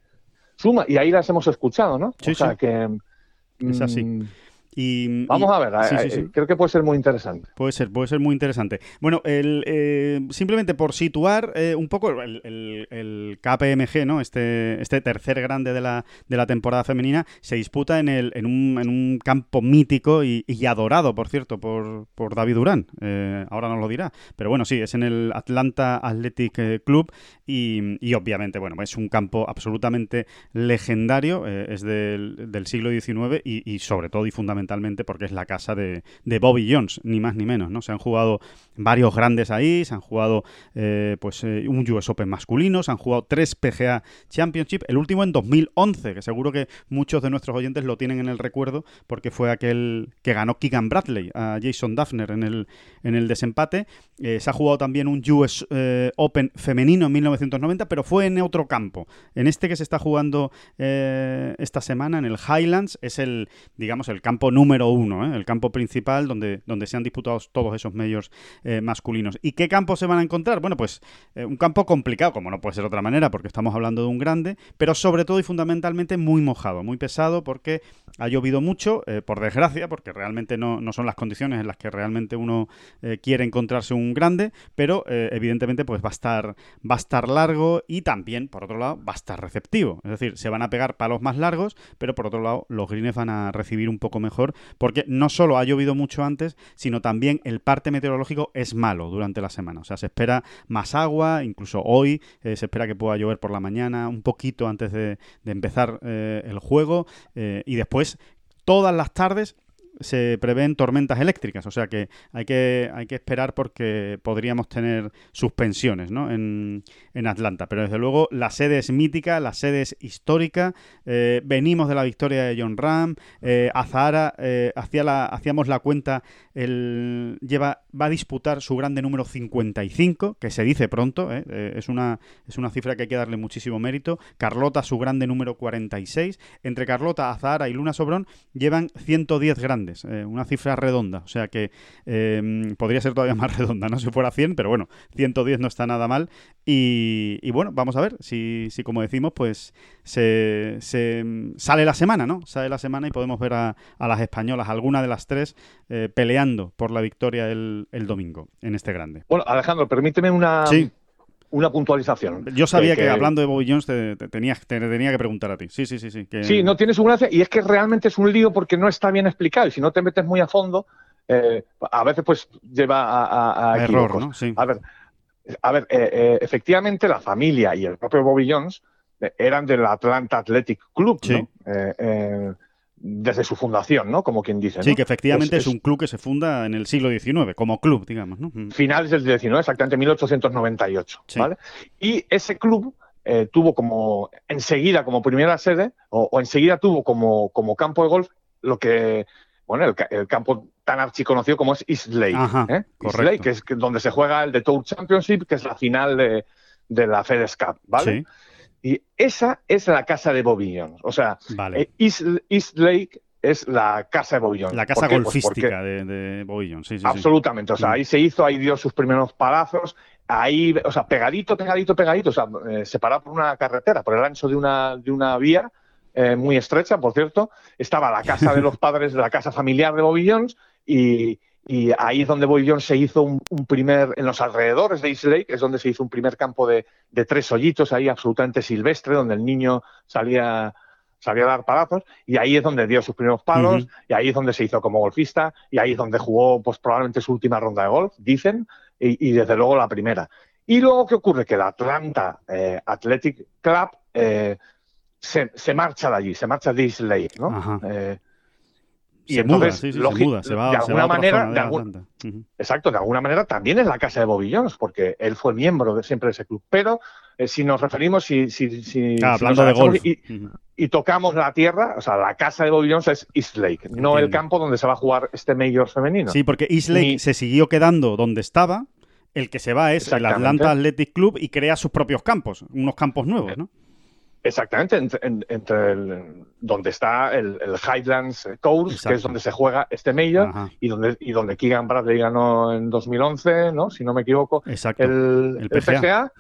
suma. Y ahí las hemos escuchado, ¿no? O sea que. Es así. Y, Vamos y- a ver, sí, eh, sí, sí. eh, creo que puede ser muy interesante. Puede ser, puede ser muy interesante. Bueno, el, eh, simplemente por situar eh, un poco el, el- el KPMG, ¿no? Este, este tercer grande de la, de la temporada femenina, se disputa en, el, en, un, en un campo mítico y, y adorado, por cierto, por, por David Durán. Eh, ahora nos lo dirá. Pero bueno, sí, es en el Atlanta Athletic eh, Club y, y obviamente, bueno, es un campo absolutamente legendario, eh, es del, del siglo XIX y, y sobre todo y fundamentalmente porque es la casa de, Bobby Jones, ni más ni menos, ¿no? Se han jugado varios grandes ahí, se han jugado eh, pues eh, un US Open masculino, se han jugado tres PGA Championship, el último en 2011, que seguro que muchos de nuestros oyentes lo tienen en el recuerdo porque fue aquel que ganó Keegan Bradley a Jason Duffner en el, en el desempate. Eh, se ha jugado también un US Open femenino en 1990, pero fue en otro campo. En este que se está jugando esta semana, en el Highlands, es el, digamos, el campo número uno, ¿eh? el campo principal donde, donde se han disputado todos esos medios eh, masculinos. ¿Y qué campos se van a encontrar? Bueno, pues eh, un campo complicado, como no puede ser de otra manera, porque estamos hablando de un grande, pero sobre todo y fundamentalmente muy mojado, muy pesado, porque ha llovido mucho, por desgracia, porque realmente no, no son las condiciones en las que realmente uno quiere encontrarse un grande, pero evidentemente pues va a estar va a estar largo y también por otro lado va a estar receptivo, es decir, se van a pegar palos más largos, pero por otro lado los greens van a recibir un poco mejor porque no solo ha llovido mucho antes, sino también el parte meteorológico es malo durante la semana, o sea, se espera más agua, incluso hoy eh, se espera que pueda llover por la mañana, un poquito antes de, empezar eh, el juego eh, y después todas las tardes se prevén tormentas eléctricas, o sea que hay que, hay que esperar porque podríamos tener suspensiones ¿no? en, en Atlanta. Pero desde luego la sede es mítica, la sede es histórica, eh, venimos de la victoria de John Ram, eh, Azahara eh, la, hacíamos la cuenta, el, lleva, va a disputar su grande número 55, que se dice pronto, ¿eh? Eh, es, una, es una cifra que hay que darle muchísimo mérito. Carlota su grande número 46, entre Carlota, Azahara y Luna Sobrón llevan 110 grandes, eh, una cifra redonda, o sea que eh, podría ser todavía más redonda, no si fuera 100, pero bueno, 110 no está nada mal. Y, y bueno, vamos a ver si, si como decimos, pues se, se, mm, sale la semana, ¿no? Sale la semana y podemos ver a, a las españolas, alguna de las tres, eh, peleando por la victoria el, el domingo en este grande. Bueno, Alejandro, permíteme una, Sí. Una puntualización. Yo sabía Que- hablando de Bobby Jones te, te tenía, te tenía que preguntar a ti. Sí, sí, sí, sí. que- Sí, no tiene su gracia y es que realmente es un lío porque no está bien explicado y si no te metes muy a fondo, eh, a veces pues lleva a, a- a error. ¿no? Sí. A ver, a ver eh, eh, efectivamente la familia y el propio Bobby Jones eh, eran del Atlanta Athletic Club, Sí. ¿no? Desde su fundación, ¿no? Como quien dice. Sí, que efectivamente es, Es- un club que se funda en el siglo XIX, como club, digamos, ¿no? Mm. finales del 19, exactamente 1898, Sí. ¿vale? Y ese club eh, tuvo como enseguida como primera sede o, o enseguida tuvo como, como campo de golf lo que bueno el, el campo tan archiconocido como es East Lake, Ajá, ¿eh? Lake, que es donde se juega el The Tour Championship, que es la final de, de la FedEx Cup, ¿vale? Sí, Y esa es la casa de Bobby Jones, o sea, vale. eh, East, East Lake es la casa de Bobby Jones. la casa. Pues golfística de, de Bobby Jones, sí, sí, sí. Absolutamente, o sea, Mm. ahí se hizo, ahí dio sus primeros palazos, ahí, o sea, pegadito, pegadito, pegadito, o sea, eh, separado por una carretera, por el ancho de una, de una vía eh, muy estrecha, por cierto, estaba la casa de los padres, la casa familiar de Bobby Jones, y, y ahí es donde Jones se hizo un, un primer, en los alrededores de East Lake, es donde se hizo un primer campo de, de tres hoyitos ahí absolutamente silvestre, donde el niño salía salía a dar palazos, y ahí es donde dio sus primeros palos, y ahí es donde se hizo como golfista, y ahí es donde jugó pues probablemente su última ronda de golf, dicen, y, y desde luego la primera. Y luego, ¿qué ocurre? Que el Atlanta eh, Athletic Club eh, se, se marcha de allí, se marcha de East Lake, ¿no? Eh, y se entonces, muda, sí, sí, se muda, se va, de se va alguna a otra manera, de algún-. Ujú. Exacto, de alguna manera también es la casa de Bobby Jones, porque él fue miembro de, siempre de ese club. Pero eh, si nos referimos, si, si, si, nos de golf. y, tocamos la tierra, o sea, la casa de Bobby Jones es East Lake, no el campo donde se va a jugar este Major femenino. Sí, porque East Lake Ni- se siguió quedando donde estaba. El que se va es el. Atlanta Athletic Club y crea sus propios campos, unos campos nuevos, ¿no? Exactamente, entre, en- entre el- donde está el, el Highlands Course, que es donde se juega este Major, Ajá, y donde, y donde Keegan Bradley ganó en 2011, ¿no? Si no me equivoco, exacto. el, El PGA.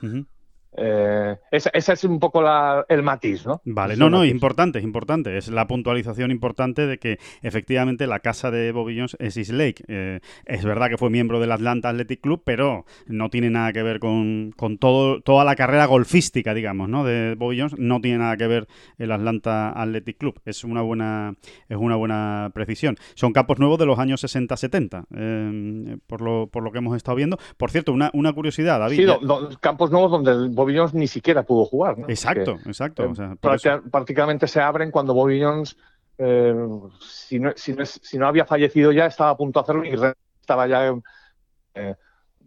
Eh, esa, esa es un poco la- el matiz, ¿no? Vale, Ese no, no, importante, es importante. Es la puntualización importante de que efectivamente la casa de Bobby Jones es East Lake. Eh, es verdad que fue miembro del Atlanta Athletic Club, pero no tiene nada que ver con, con todo, toda la carrera golfística, digamos, ¿no? De Bobby Jones. No tiene nada que ver el Atlanta Athletic Club. Es una buena, es una buena precisión. Son campos nuevos de los años 60-70, eh, por, lo, por lo que hemos estado viendo. Por cierto, una, una curiosidad, David. Sí, ya- do- do- campos nuevos donde el Bobby Jones ni siquiera pudo jugar. ¿no? exacto, Porque, exacto. eh, o sea, prácticamente se abren cuando Bobby Jones, eh, si, no, si, no es- si no había fallecido ya, estaba a punto de hacerlo y estaba ya, eh,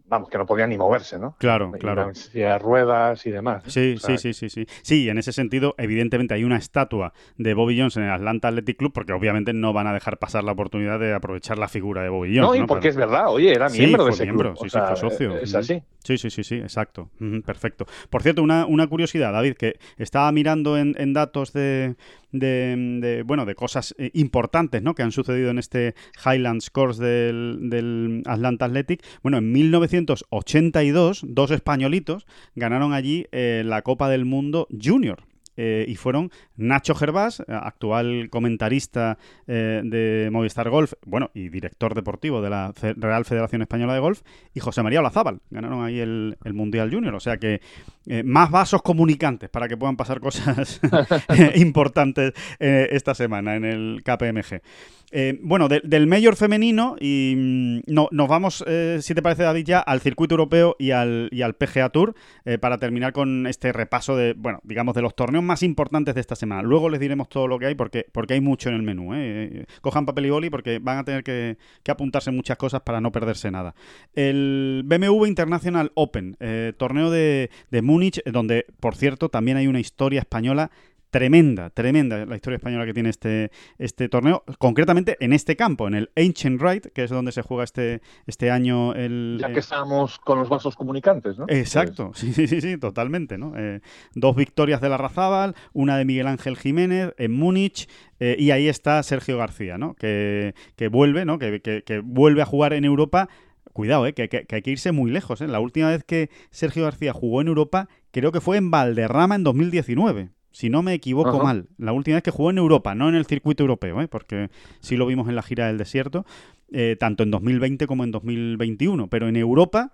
vamos, que no podía ni moverse, ¿no? Claro, Y claro. de ruedas y demás. Sí, O sea, sí, sí, sí, sí. Sí, en ese sentido, evidentemente hay una estatua de Bobby Jones en el Atlanta Athletic Club porque obviamente no van a dejar pasar la oportunidad de aprovechar la figura de Bobby Jones. No, y ¿no? porque Pero- es verdad, oye, era Sí, miembro de ese miembro, club. sí, o sí, fue socio. Es así. Sí, sí, sí, sí, exacto. Perfecto. Por cierto, una, una curiosidad, David, que estaba mirando en, en datos de, de, bueno, de cosas eh, importantes ¿no? que han sucedido en este Highlands Course del, del Atlanta Athletic. Bueno, en 1982, dos españolitos ganaron allí eh, la Copa del Mundo Junior. Eh, y fueron Nacho Gervás, eh, actual comentarista eh, de Movistar Golf, bueno, y director deportivo de la Real Federación Española de Golf, y José María Olazábal. Ganaron ahí el, el Mundial Junior. O sea que eh, más vasos comunicantes para que puedan pasar cosas importantes esta semana en el KPMG. Eh, bueno, del mayor femenino y mm, no, nos vamos, eh, si te parece David, ya al circuito europeo y al, y al PGA Tour eh, para terminar con este repaso de, bueno, digamos, de los torneos más importantes de esta semana. Luego les diremos todo lo que hay porque, porque hay mucho en el menú. Cojan papel y boli porque van a tener que, apuntarse muchas cosas para no perderse nada. El BMW International Open, torneo de, de Múnich, donde, por cierto, también hay una historia española tremenda, tremenda la historia española que tiene este, este torneo, concretamente en este campo, en el Ancient Right, que es donde se juega este, este año el... Ya que estamos con los vasos comunicantes, ¿no? Exacto, sí, sí, sí, sí, totalmente, ¿no? Eh, dos victorias de la Razábal, una de Miguel Ángel Jiménez en Múnich, eh, y ahí está Sergio García, ¿no? Que, que vuelve, ¿no? Que, que, vuelve a jugar en Europa cuidado, eh, que, que, hay que irse muy lejos. ¿eh? La última vez que Sergio García jugó en Europa, creo que fue en Valderrama en 2019 si no me equivoco mal, la última vez que jugó en Europa, no en el circuito europeo, ¿eh? porque sí lo vimos en la gira del desierto, eh, tanto en 2020 como en 2021, pero en Europa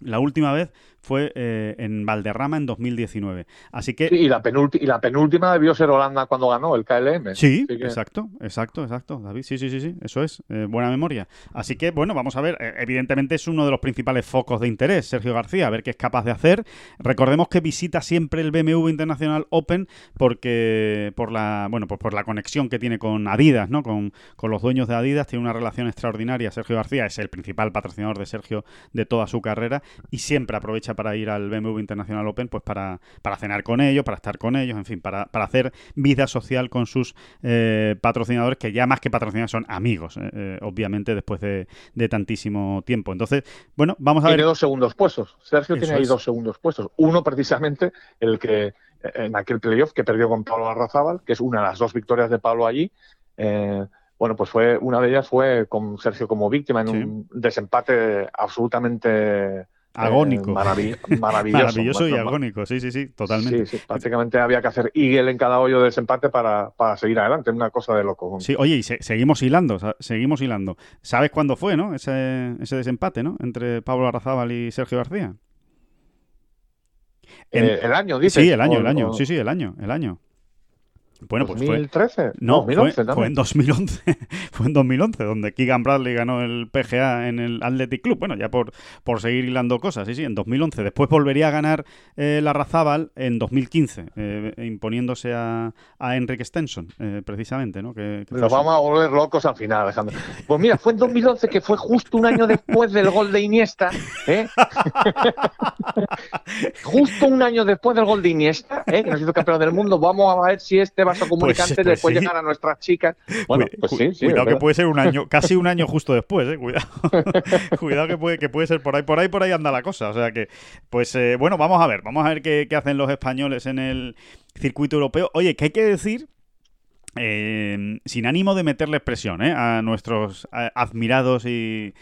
la última vez fue eh, en Valderrama en 2019. Así que... y, la y la penúltima debió ser Holanda cuando ganó el KLM. Sí, exacto, exacto, exacto, David. Sí, sí, sí, sí, eso es. Eh, buena memoria. Así que, bueno, vamos a ver. Eh, evidentemente es uno de los principales focos de interés, Sergio García, a ver qué es capaz de hacer. Recordemos que visita siempre el BMW International Open porque por la, bueno, pues por la conexión que tiene con Adidas, ¿no? Con, con los dueños de Adidas, tiene una relación extraordinaria. Sergio García es el principal patrocinador de Sergio de toda su carrera y siempre aprovecha para ir al BMW International Open pues para, para cenar con ellos, para estar con ellos, en fin, para, para hacer vida social con sus eh, patrocinadores, que ya más que patrocinadores son amigos, eh, eh, obviamente, después de, tantísimo tiempo. Entonces, bueno, vamos a ver. Tiene dos segundos puestos. Sergio tiene ahí dos segundos puestos. Uno, precisamente, el que en aquel playoff que perdió con Pablo Arrazábal, que es una de las dos victorias de Pablo allí. bueno, pues fue una de ellas fue con Sergio como víctima en un desempate absolutamente Agónico. Eh, maravilloso. maravilloso y agónico, sí, sí, sí, totalmente. Sí, prácticamente había que hacer Eagle en cada hoyo de desempate para, para seguir adelante, una cosa de loco. Sí, oye, y seguimos hilando, seguimos hilando. ¿Sabes cuándo fue, no? Ese, ese desempate, ¿no? Entre Pablo Arrazábal y Sergio García. Eh, el año, dice. Sí, el año, el año. Sí, sí, el año, el año. Bueno, pues 2013. Fue, no, 2011 fue, en 2011. fue en 2011, donde Keegan Bradley ganó el PGA en el Athletic Club. Bueno, ya por, por seguir hilando cosas. Sí, sí, en 2011. Después volvería a ganar eh, la Razábal en 2015, eh, imponiéndose a, a Enrique Stenson, eh, precisamente. ¿no? Que, Nos vamos a volver locos al final, Alejandro. Pues mira, fue en 2011, que fue justo un año después del gol de Iniesta. ¿eh? justo un año después del gol de Iniesta, ¿eh? que nos hizo campeón del mundo. Vamos a ver si este va pues, comunicante pues, después llegar a nuestras chicas. Bueno, pues sí, sí. Cuidado que puede ser un año, casi un año justo después, eh. Cuidado. cuidado que puede, que puede ser por ahí, por ahí, por ahí anda la cosa. O sea que, pues eh, bueno, vamos a ver, vamos a ver qué, qué hacen los españoles en el circuito europeo. Oye, que hay que decir eh, sin ánimo de meterle presión ¿eh? a nuestros admirados y,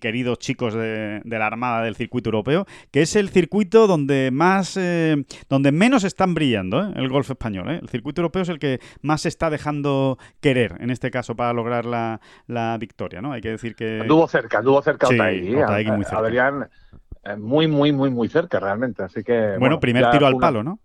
queridos chicos de, la Armada del circuito europeo, que es el circuito donde más, eh, donde menos están brillando el golf español. El circuito europeo es el que más se está dejando querer, en este caso, para lograr la, victoria. ¿no? Hay que decir que... Anduvo cerca, anduvo cerca sí, muy cerca. Adrián, muy, muy, muy, muy cerca realmente. Así que... Bueno, primer tiro al palo, ¿no?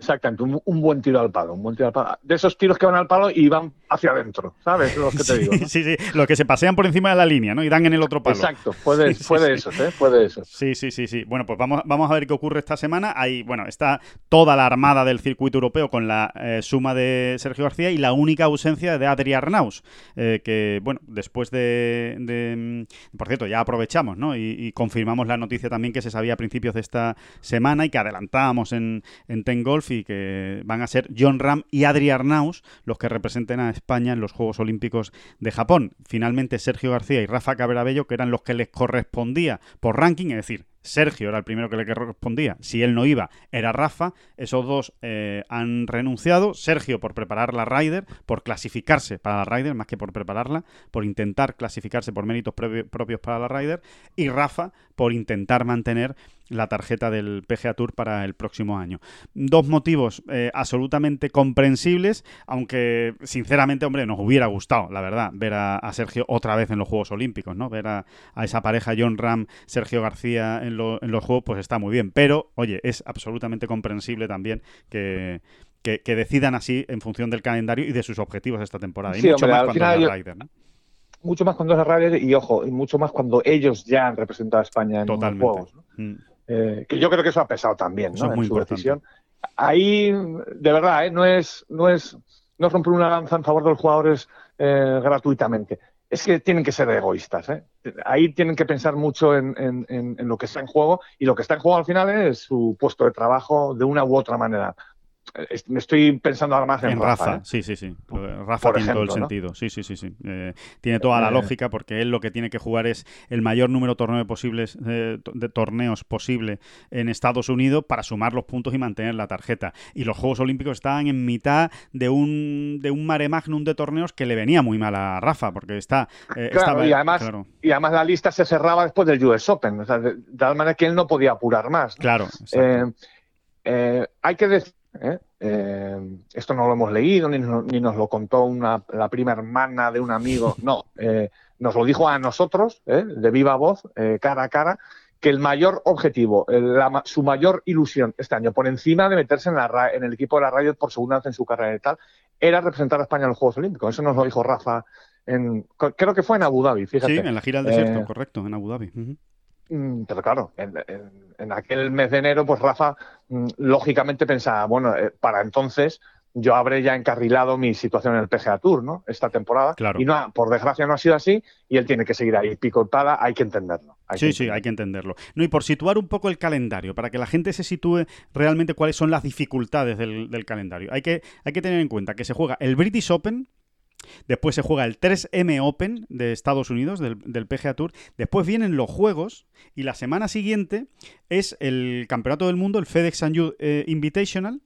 Exactamente, un, buen tiro al palo, un buen tiro al palo. De esos tiros que van al palo y van hacia adentro, ¿sabes? Los que te digo. Sí, sí, los que se pasean por encima de la línea, ¿no? Y dan en el otro palo. Exacto, puede, puede eso, ¿eh? Puede eso. Sí, sí, sí, sí. Bueno, pues vamos, vamos a ver qué ocurre esta semana. Ahí, bueno, está toda la armada del circuito europeo con la eh, suma de Sergio García y la única ausencia de Adri Arnaus, eh, que, bueno, después de, mm, Por cierto, ya aprovechamos, ¿no? Y, confirmamos la noticia también que se sabía a principios de esta semana y que adelantábamos en, en Ten Golf y que van a ser John Ram y Adri Arnaus los que representen a España en los Juegos Olímpicos de Japón. Finalmente Sergio García y Rafa Cabrabello, que eran los que les correspondía por ranking, es decir, Sergio era el primero que le correspondía. Si él no iba, era Rafa. Esos dos eh, han renunciado. Sergio por preparar la Ryder, por clasificarse para la Ryder, más que por prepararla, por intentar clasificarse por méritos propios para la Ryder. Y Rafa por intentar mantener la tarjeta del PGA Tour para el próximo año. Dos motivos eh, absolutamente comprensibles, aunque sinceramente, hombre, nos hubiera gustado, la verdad, ver a, Sergio otra vez en los Juegos Olímpicos, ¿no? Ver a, esa pareja John Ram, Sergio García en, los Juegos, pues está muy bien. Pero, oye, es absolutamente comprensible también que, que, decidan así en función del calendario y de sus objetivos esta temporada. Y mucho más cuando es Ryder, ¿no? Mucho más cuando es Ryder y, ojo, y mucho más cuando ellos ya han representado a España en los juegos. Mm. Eh, que yo creo que eso ha pesado también, ¿no? en su decisión. Ahí, de verdad, ¿eh? no es, no es, no romper una lanza en favor de los jugadores eh, gratuitamente. Es que tienen que ser egoístas. ¿eh? Ahí tienen que pensar mucho en, en, lo que está en juego y lo que está en juego al final es su puesto de trabajo de una u otra manera me estoy pensando ahora más en, Rafa. ¿eh? Sí, sí, sí. Rafa tiene todo el sentido. Sí, sí, sí, sí. Eh, tiene toda la eh. lógica porque él lo que tiene que jugar es el mayor número de torneos posibles de torneos posible en Estados Unidos para sumar los puntos y mantener la tarjeta. Y los Juegos Olímpicos estaban en mitad de un de un mare magnum de torneos que le venía muy mal a Rafa porque está claro, y además y además la lista se cerraba después del US Open, de, tal manera que él no podía apurar más. Claro. hay que decir ¿eh? Eh, esto no lo hemos leído, ni, nos lo contó una, la prima hermana de un amigo, no, eh, nos lo dijo a nosotros, de viva voz, cara a cara, que el mayor objetivo, su mayor ilusión este año, por encima de meterse en, la, en el equipo de la radio por segunda vez en su carrera y tal, era representar a España en los Juegos Olímpicos. Eso nos lo dijo Rafa, en, creo que fue en Abu Dhabi, fíjate. Sí, en la gira del desierto, correcto, en Abu Dhabi. Pero claro, en, aquel mes de enero, pues Rafa mm, lógicamente pensaba, bueno, eh, para entonces yo habré ya encarrilado mi situación en el PGA Tour, ¿no? Esta temporada. Claro. Y no, por desgracia no ha sido así y él tiene que seguir ahí picotada, hay que entenderlo. sí, sí, hay que entenderlo. No, y por situar un poco el calendario, para que la gente se sitúe realmente cuáles son las dificultades del, del calendario. Hay que, hay que tener en cuenta que se juega el British Open, Después se juega el 3M Open de Estados Unidos, del, PGA Tour. Después vienen los Juegos y la semana siguiente es el Campeonato del Mundo, el FedEx eh, Invitational,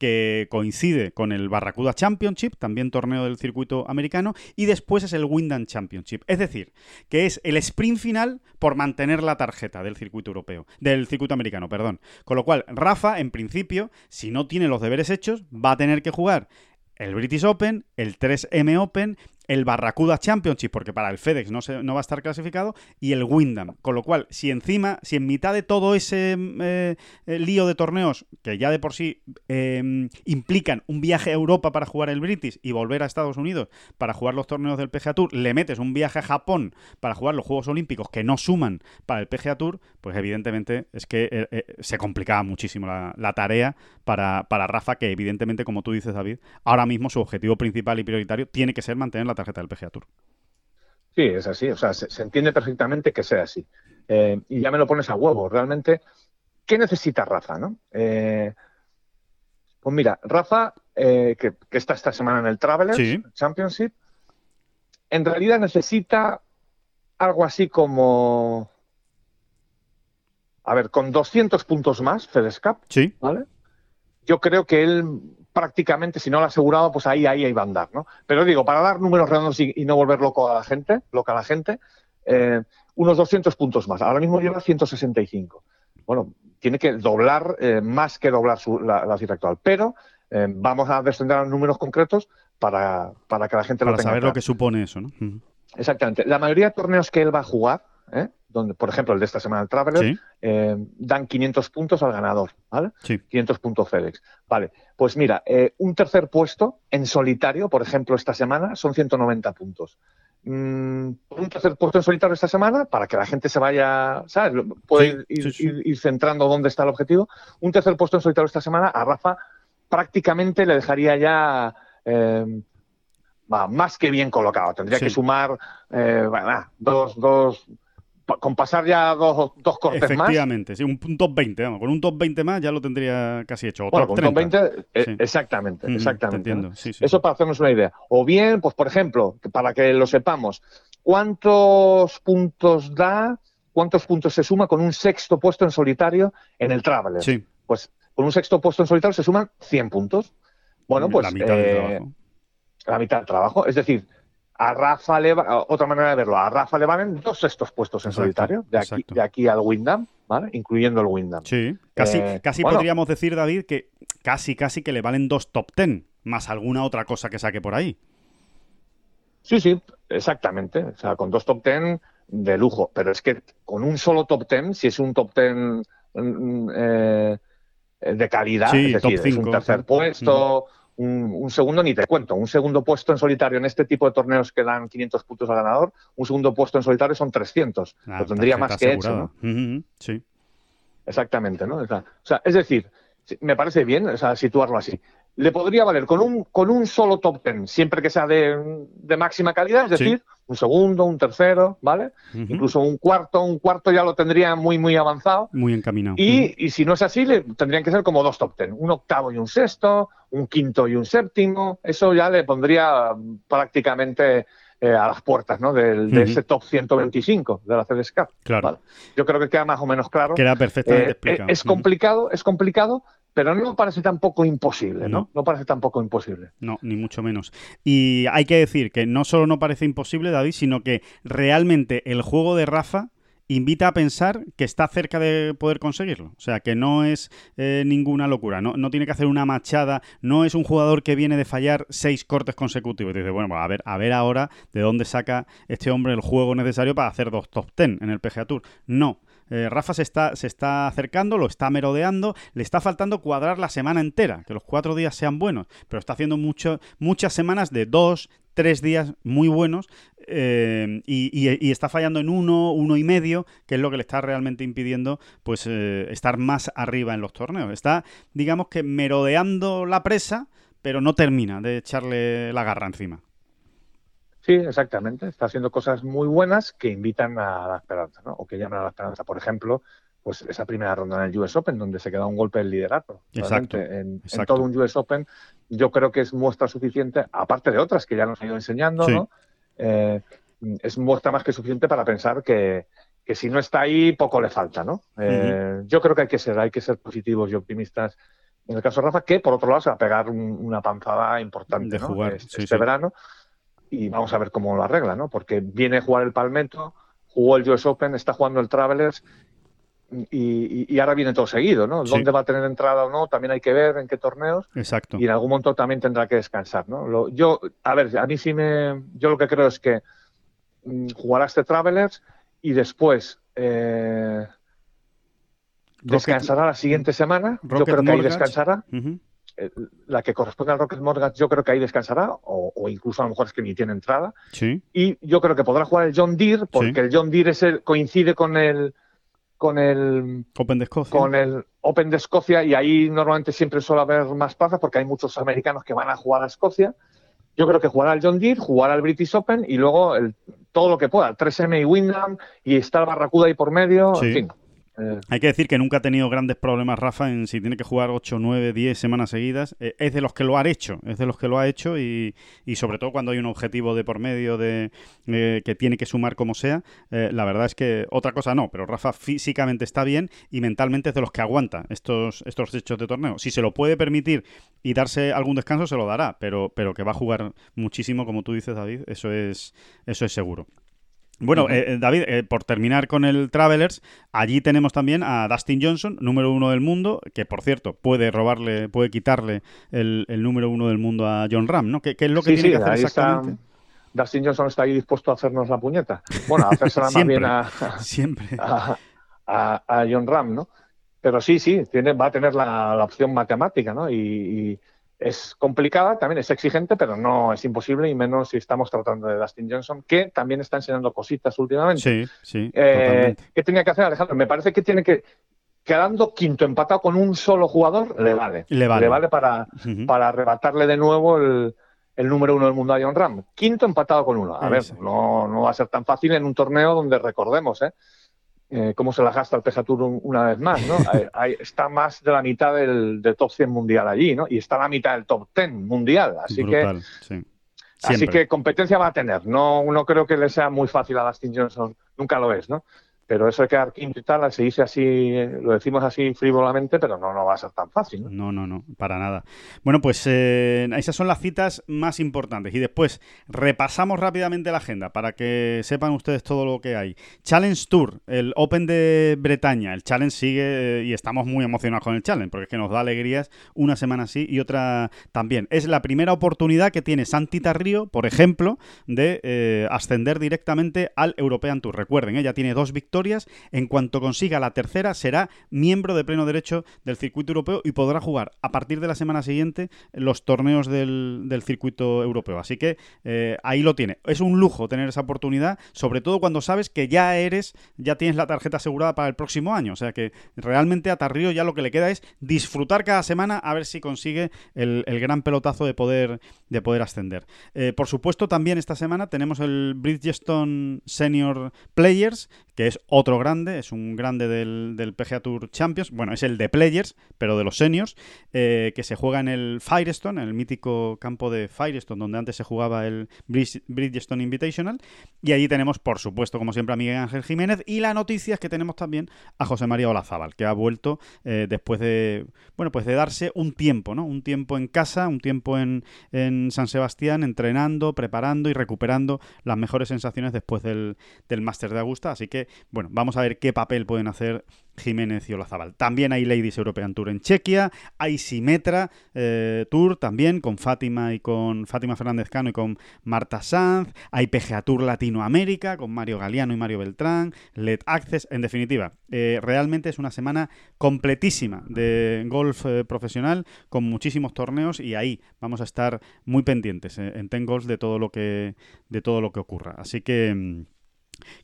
que coincide con el Barracuda Championship, también torneo del circuito americano, y después es el Wyndham Championship. Es decir, que es el sprint final por mantener la tarjeta del circuito europeo, del circuito americano, perdón. Con lo cual, Rafa, en principio, si no tiene los deberes hechos, va a tener que jugar el British Open, el 3M Open el Barracuda Championship, porque para el FedEx no, se, no va a estar clasificado, y el Wyndham. Con lo cual, si encima, si en mitad de todo ese eh, eh, lío de torneos, que ya de por sí em, implican un viaje a Europa para jugar el British y volver a Estados Unidos para jugar los torneos del PGA Tour, le metes un viaje a Japón para jugar los Juegos Olímpicos que no suman para el PGA Tour, pues evidentemente es que eh, se complicaba muchísimo la, tarea para, para Rafa, que evidentemente, como tú dices, David, ahora mismo su objetivo principal y prioritario tiene que ser mantener la tarjeta del PGA Tour. Sí, es así. O sea, se, entiende perfectamente que sea así. Eh, y ya me lo pones a huevo. Realmente, ¿qué necesita Rafa? ¿no? Eh, pues mira, Rafa, eh, que, está esta semana en el Travelers Championship, en realidad necesita algo así como. A ver, con 200 puntos más, FedEx Cup, sí. ¿vale? Yo creo que él prácticamente, si no lo ha asegurado, pues ahí, ahí, ahí va a andar, ¿no? Pero digo, para dar números redondos y, no volver loco a la gente, loca a la gente, eh, unos 200 puntos más. Ahora mismo lleva 165. Bueno, tiene que doblar, eh, más que doblar la, la, cifra actual. Pero eh, vamos a descender a números concretos para, para que la gente lo tenga. Para saber lo que supone eso, ¿no? Exactamente. La mayoría de torneos que él va a jugar, ¿eh? Donde, por ejemplo, el de esta semana, el Traveler, eh, dan 500 puntos al ganador, ¿vale? 500 puntos FedEx. Vale, pues mira, eh, un tercer puesto en solitario, por ejemplo, esta semana, son 190 puntos. Mm, un tercer puesto en solitario esta semana, para que la gente se vaya, ¿sabes? Puede ir, centrando dónde está el objetivo. Un tercer puesto en solitario esta semana, a Rafa prácticamente le dejaría ya... Eh, más que bien colocado. Tendría que sumar dos, dos, con pasar ya dos, dos cortes más. Efectivamente, sí, un, top 20, vamos, con un top 20 más ya lo tendría casi hecho. bueno, con un top 20, eh, exactamente, exactamente. Eso para hacernos una idea. O bien, pues por ejemplo, para que lo sepamos, ¿cuántos puntos da, cuántos puntos se suma con un sexto puesto en solitario en el Traveler? Sí. Pues con un sexto puesto en solitario se suman 100 puntos. Bueno, pues... La mitad del eh, trabajo. La mitad del trabajo. Es decir, a Rafa le otra manera de verlo, a Rafa le valen dos sextos puestos en solitario, de aquí, de aquí, al Windham, ¿vale? Incluyendo el Windham. Sí, casi, eh, casi podríamos decir, David, que casi, casi que le valen dos top ten, más alguna otra cosa que saque por ahí. Sí, sí, exactamente. O sea, con dos top ten de lujo. Pero es que con un solo top ten, si es un top ten mm, eh, eh, de calidad, Sí, es top decir, es un tercer puesto, un, un segundo ni te cuento, un segundo puesto en solitario en este tipo de torneos que dan 500 puntos al ganador, un segundo puesto en solitario son 300, Ah, lo tendría más que hecho, asegurada. ¿no? Ujú, ujú, Sí. Exactamente, ¿no? O sea, es decir, me parece bien o sea, situarlo así. Le podría valer con un, con un solo top ten, siempre que sea de, de máxima calidad, es Sí. decir, un segundo, un tercero, ¿vale? Incluso un cuarto, un cuarto ya lo tendría muy, muy avanzado. Muy encaminado. Y, y si no es así, le, tendrían que ser como dos top ten, un octavo y un sexto, un quinto y un séptimo. Eso ya le pondría prácticamente eh, a las puertas ¿no? del- de ese top 125 de la. Claro. ¿vale? Yo creo que queda más o menos claro. Queda perfectamente Eh, explicado. es Ujú. complicado, es complicado, pero no parece tampoco imposible, ¿no? No. No parece tampoco imposible. No, ni mucho menos. Y hay que decir que no solo no parece imposible, David, sino que realmente el juego de Rafa invita a pensar que está cerca de poder conseguirlo. O sea, que no es eh, ninguna locura. No, no tiene que hacer una machada. No es un jugador que viene de fallar seis cortes consecutivos. Y dice, bueno, pues a ver, a ver ahora de dónde saca este hombre el juego necesario para hacer dos top ten en el PGA Tour. No. Eh, Rafa se está, se está acercando, lo está merodeando, le está faltando cuadrar la semana entera, que los cuatro días sean buenos, pero está haciendo mucho, muchas semanas de dos, tres días muy buenos eh, y, está fallando en uno, uno y medio, que es lo que le está realmente impidiendo pues eh, estar más arriba en los torneos. Está, digamos que merodeando la presa, pero no termina de echarle la garra encima. Sí, exactamente. Está haciendo cosas muy buenas que invitan a la esperanza, ¿no? O que llaman a la esperanza. Por ejemplo, pues esa primera ronda en el US Open, donde se queda un golpe del liderato. Exacto, En, todo un US Open, yo creo que es muestra suficiente, aparte de otras que ya nos han ido enseñando, Sí. ¿no? Eh, es muestra más que suficiente para pensar que, que si no está ahí, poco le falta, ¿no? Eh, Yo creo que hay que ser, hay que ser positivos y optimistas. En el caso de Rafa, que por otro lado se va a pegar un- una panzada importante De ¿no? jugar, este, sí, este sí. verano y vamos a ver cómo lo arregla, ¿no? Porque viene a jugar el Palmetto, jugó el US Open, está jugando el Travelers y, ahora viene todo seguido, ¿no? Sí. ¿Dónde va a tener entrada o no? También hay que ver en qué torneos Exacto. y en algún momento también tendrá que descansar, ¿no? Lo- yo, a ver, a mí sí me, yo lo que creo es que mm, jugará este Travelers y después eh, descansará la siguiente semana. yo Rocket creo que ahí descansará eh, la que corresponde al Rocket Mortgage, yo creo que ahí descansará, o, o incluso a lo mejor es que ni tiene entrada. Sí. Y yo creo que podrá jugar el John Deere, porque Sí. el John Deere es el- coincide con el con el Open de Escocia. con el Open de Escocia y ahí normalmente siempre suele haber más plazas porque hay muchos americanos que van a jugar a Escocia. Yo creo que jugará el John Deere, jugará el British Open y luego el- todo lo que pueda, el 3M y Wyndham y está el Barracuda ahí por medio, Sí. en fin. Eh, Hay que decir que nunca ha tenido grandes problemas Rafa en si tiene que jugar 8, 9, 10 semanas seguidas. Eh, es de los que lo ha hecho, es de los que lo ha hecho y, y sobre todo cuando hay un objetivo de por medio de eh, que tiene que sumar como sea. la verdad es que otra cosa no, pero Rafa físicamente está bien y mentalmente es de los que aguanta estos, estos hechos de torneo. Si se lo puede permitir y darse algún descanso, se lo dará, pero, pero que va a jugar muchísimo, como tú dices, David, eso es, eso es seguro. Bueno, eh, eh, David, eh, por terminar con el Travelers, allí tenemos también a Dustin Johnson, número uno del mundo, que por cierto puede robarle, puede quitarle el, el número uno del mundo a John Ram, ¿no? ¿Qué, qué es lo que sí, tiene sí, que hacer está. exactamente? Dustin Johnson está ahí dispuesto a hacernos la puñeta. Bueno, a hacérsela más bien a, Siempre. a, a- a John Ram, ¿no? Pero sí, sí, tiene, va a tener la, la opción matemática, ¿no? Y, y es complicada, también es exigente, pero no es imposible, y menos si estamos tratando de Dustin Johnson, que también está enseñando cositas últimamente. Sí, sí, Eh. ¿Qué tenía que hacer Alejandro? Me parece que tiene que, quedando quinto empatado con un solo jugador, le vale. Le vale. para, Ujú. para arrebatarle de nuevo el, el número uno del mundo a John Ram. Quinto empatado con uno. A ver, no, no va a ser tan fácil en un torneo donde recordemos, ¿eh? Eh, cómo se la gasta el un- una vez más, ¿no? Hay- está más de la mitad del, del top 100 mundial allí, ¿no? Y está la mitad del top 10 mundial. Así que sí. Así que competencia va a tener. No, no creo que le sea muy fácil a Dustin Johnson. Nunca lo es, ¿no? Pero eso de quedar quinto y tal, se dice así, lo decimos así frívolamente, pero no, no va a ser tan fácil. ¿no? No, no, para nada. Bueno, pues eh, esas son las citas más importantes. Y después repasamos rápidamente la agenda para que sepan ustedes todo lo que hay. Challenge Tour, el Open de Bretaña. El Challenge sigue eh, y estamos muy emocionados con el Challenge porque es que nos da alegrías una semana sí y otra también. Es la primera oportunidad que tiene Santi Tarrío, por ejemplo, de eh, ascender directamente al European Tour. Recuerden, ella tiene dos victorias En cuanto consiga la tercera, será miembro de pleno derecho del circuito europeo y podrá jugar a partir de la semana siguiente los torneos del, circuito europeo. Así que eh, ahí lo tiene. Es un lujo tener esa oportunidad, sobre todo cuando sabes que ya eres, ya tienes la tarjeta asegurada para el próximo año. O sea que realmente a ya lo que le queda es disfrutar cada semana a ver si consigue el, gran pelotazo de poder, de poder ascender. Eh, por supuesto, también esta semana tenemos el Bridgestone Senior Players, que es otro grande, es un grande del, del, PGA Tour Champions, bueno, es el de Players, pero de los seniors, eh, que se juega en el Firestone, en el mítico campo de Firestone, donde antes se jugaba el Bridgestone Invitational, y allí tenemos, por supuesto, como siempre, a Miguel Ángel Jiménez, y la noticia es que tenemos también a José María Olazábal, que ha vuelto eh, después de, bueno, pues de darse un tiempo, ¿no? Un tiempo en casa, un tiempo en, en San Sebastián, entrenando, preparando y recuperando las mejores sensaciones después del, del Máster de Augusta, así que bueno, vamos a ver qué papel pueden hacer Jiménez y Olazabal. También hay Ladies European Tour en Chequia, hay Simetra eh, Tour también con Fátima y con Fátima Fernández Cano y con Marta Sanz, hay PGA Tour Latinoamérica con Mario Galeano y Mario Beltrán, Let Access, en definitiva, eh, realmente es una semana completísima de golf eh, profesional con muchísimos torneos y ahí vamos a estar muy pendientes en Ten Golf de todo lo que de todo lo que ocurra. Así que mm,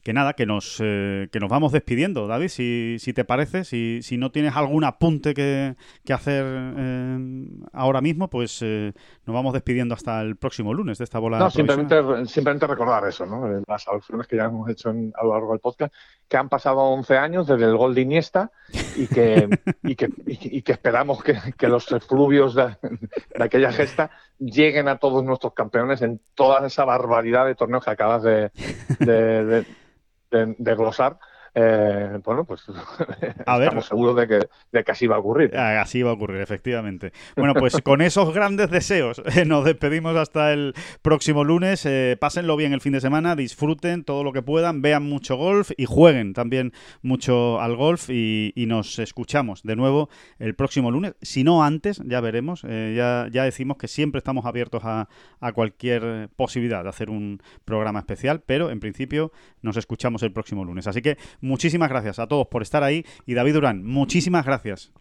que nada, que nos, eh, que nos vamos despidiendo, David, si, si te parece, si, si no tienes algún apunte que, que hacer eh, ahora mismo, pues eh, nos vamos despidiendo hasta el próximo lunes de esta bola. No, simplemente, simplemente recordar eso, ¿no? las alusiones que ya hemos hecho a lo largo del podcast, que han pasado 11 años desde el gol de Iniesta y que, y que, y que esperamos que, que los fluvios de, de aquella gesta lleguen a todos nuestros campeones en toda esa barbaridad de torneos que acabas de, de, de glosar eh, bueno, pues a estamos seguros de que, de que así va a ocurrir. Ah, así va a ocurrir, efectivamente. Bueno, pues con esos grandes deseos eh, nos despedimos hasta el próximo lunes. Eh, pásenlo bien el fin de semana, disfruten todo lo que puedan, vean mucho golf y jueguen también mucho al golf y, nos escuchamos de nuevo el próximo lunes. Si no antes, ya veremos. ya, ya decimos que siempre estamos abiertos a, a cualquier posibilidad de hacer un programa especial, pero en principio nos escuchamos el próximo lunes. Así que Muchísimas gracias a todos por estar ahí. Y David Durán, muchísimas gracias.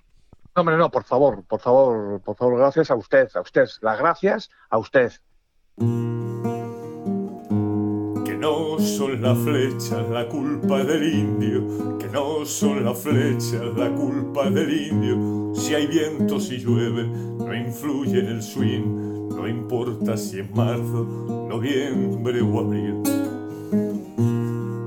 No, hombre, no, por favor, por favor, por favor, gracias a usted, a usted. Las gracias a usted. Que no son las flechas la culpa del indio, que no son las flechas la culpa del indio. Si hay viento, si llueve, no influye en el swing, no importa si es marzo, noviembre o abril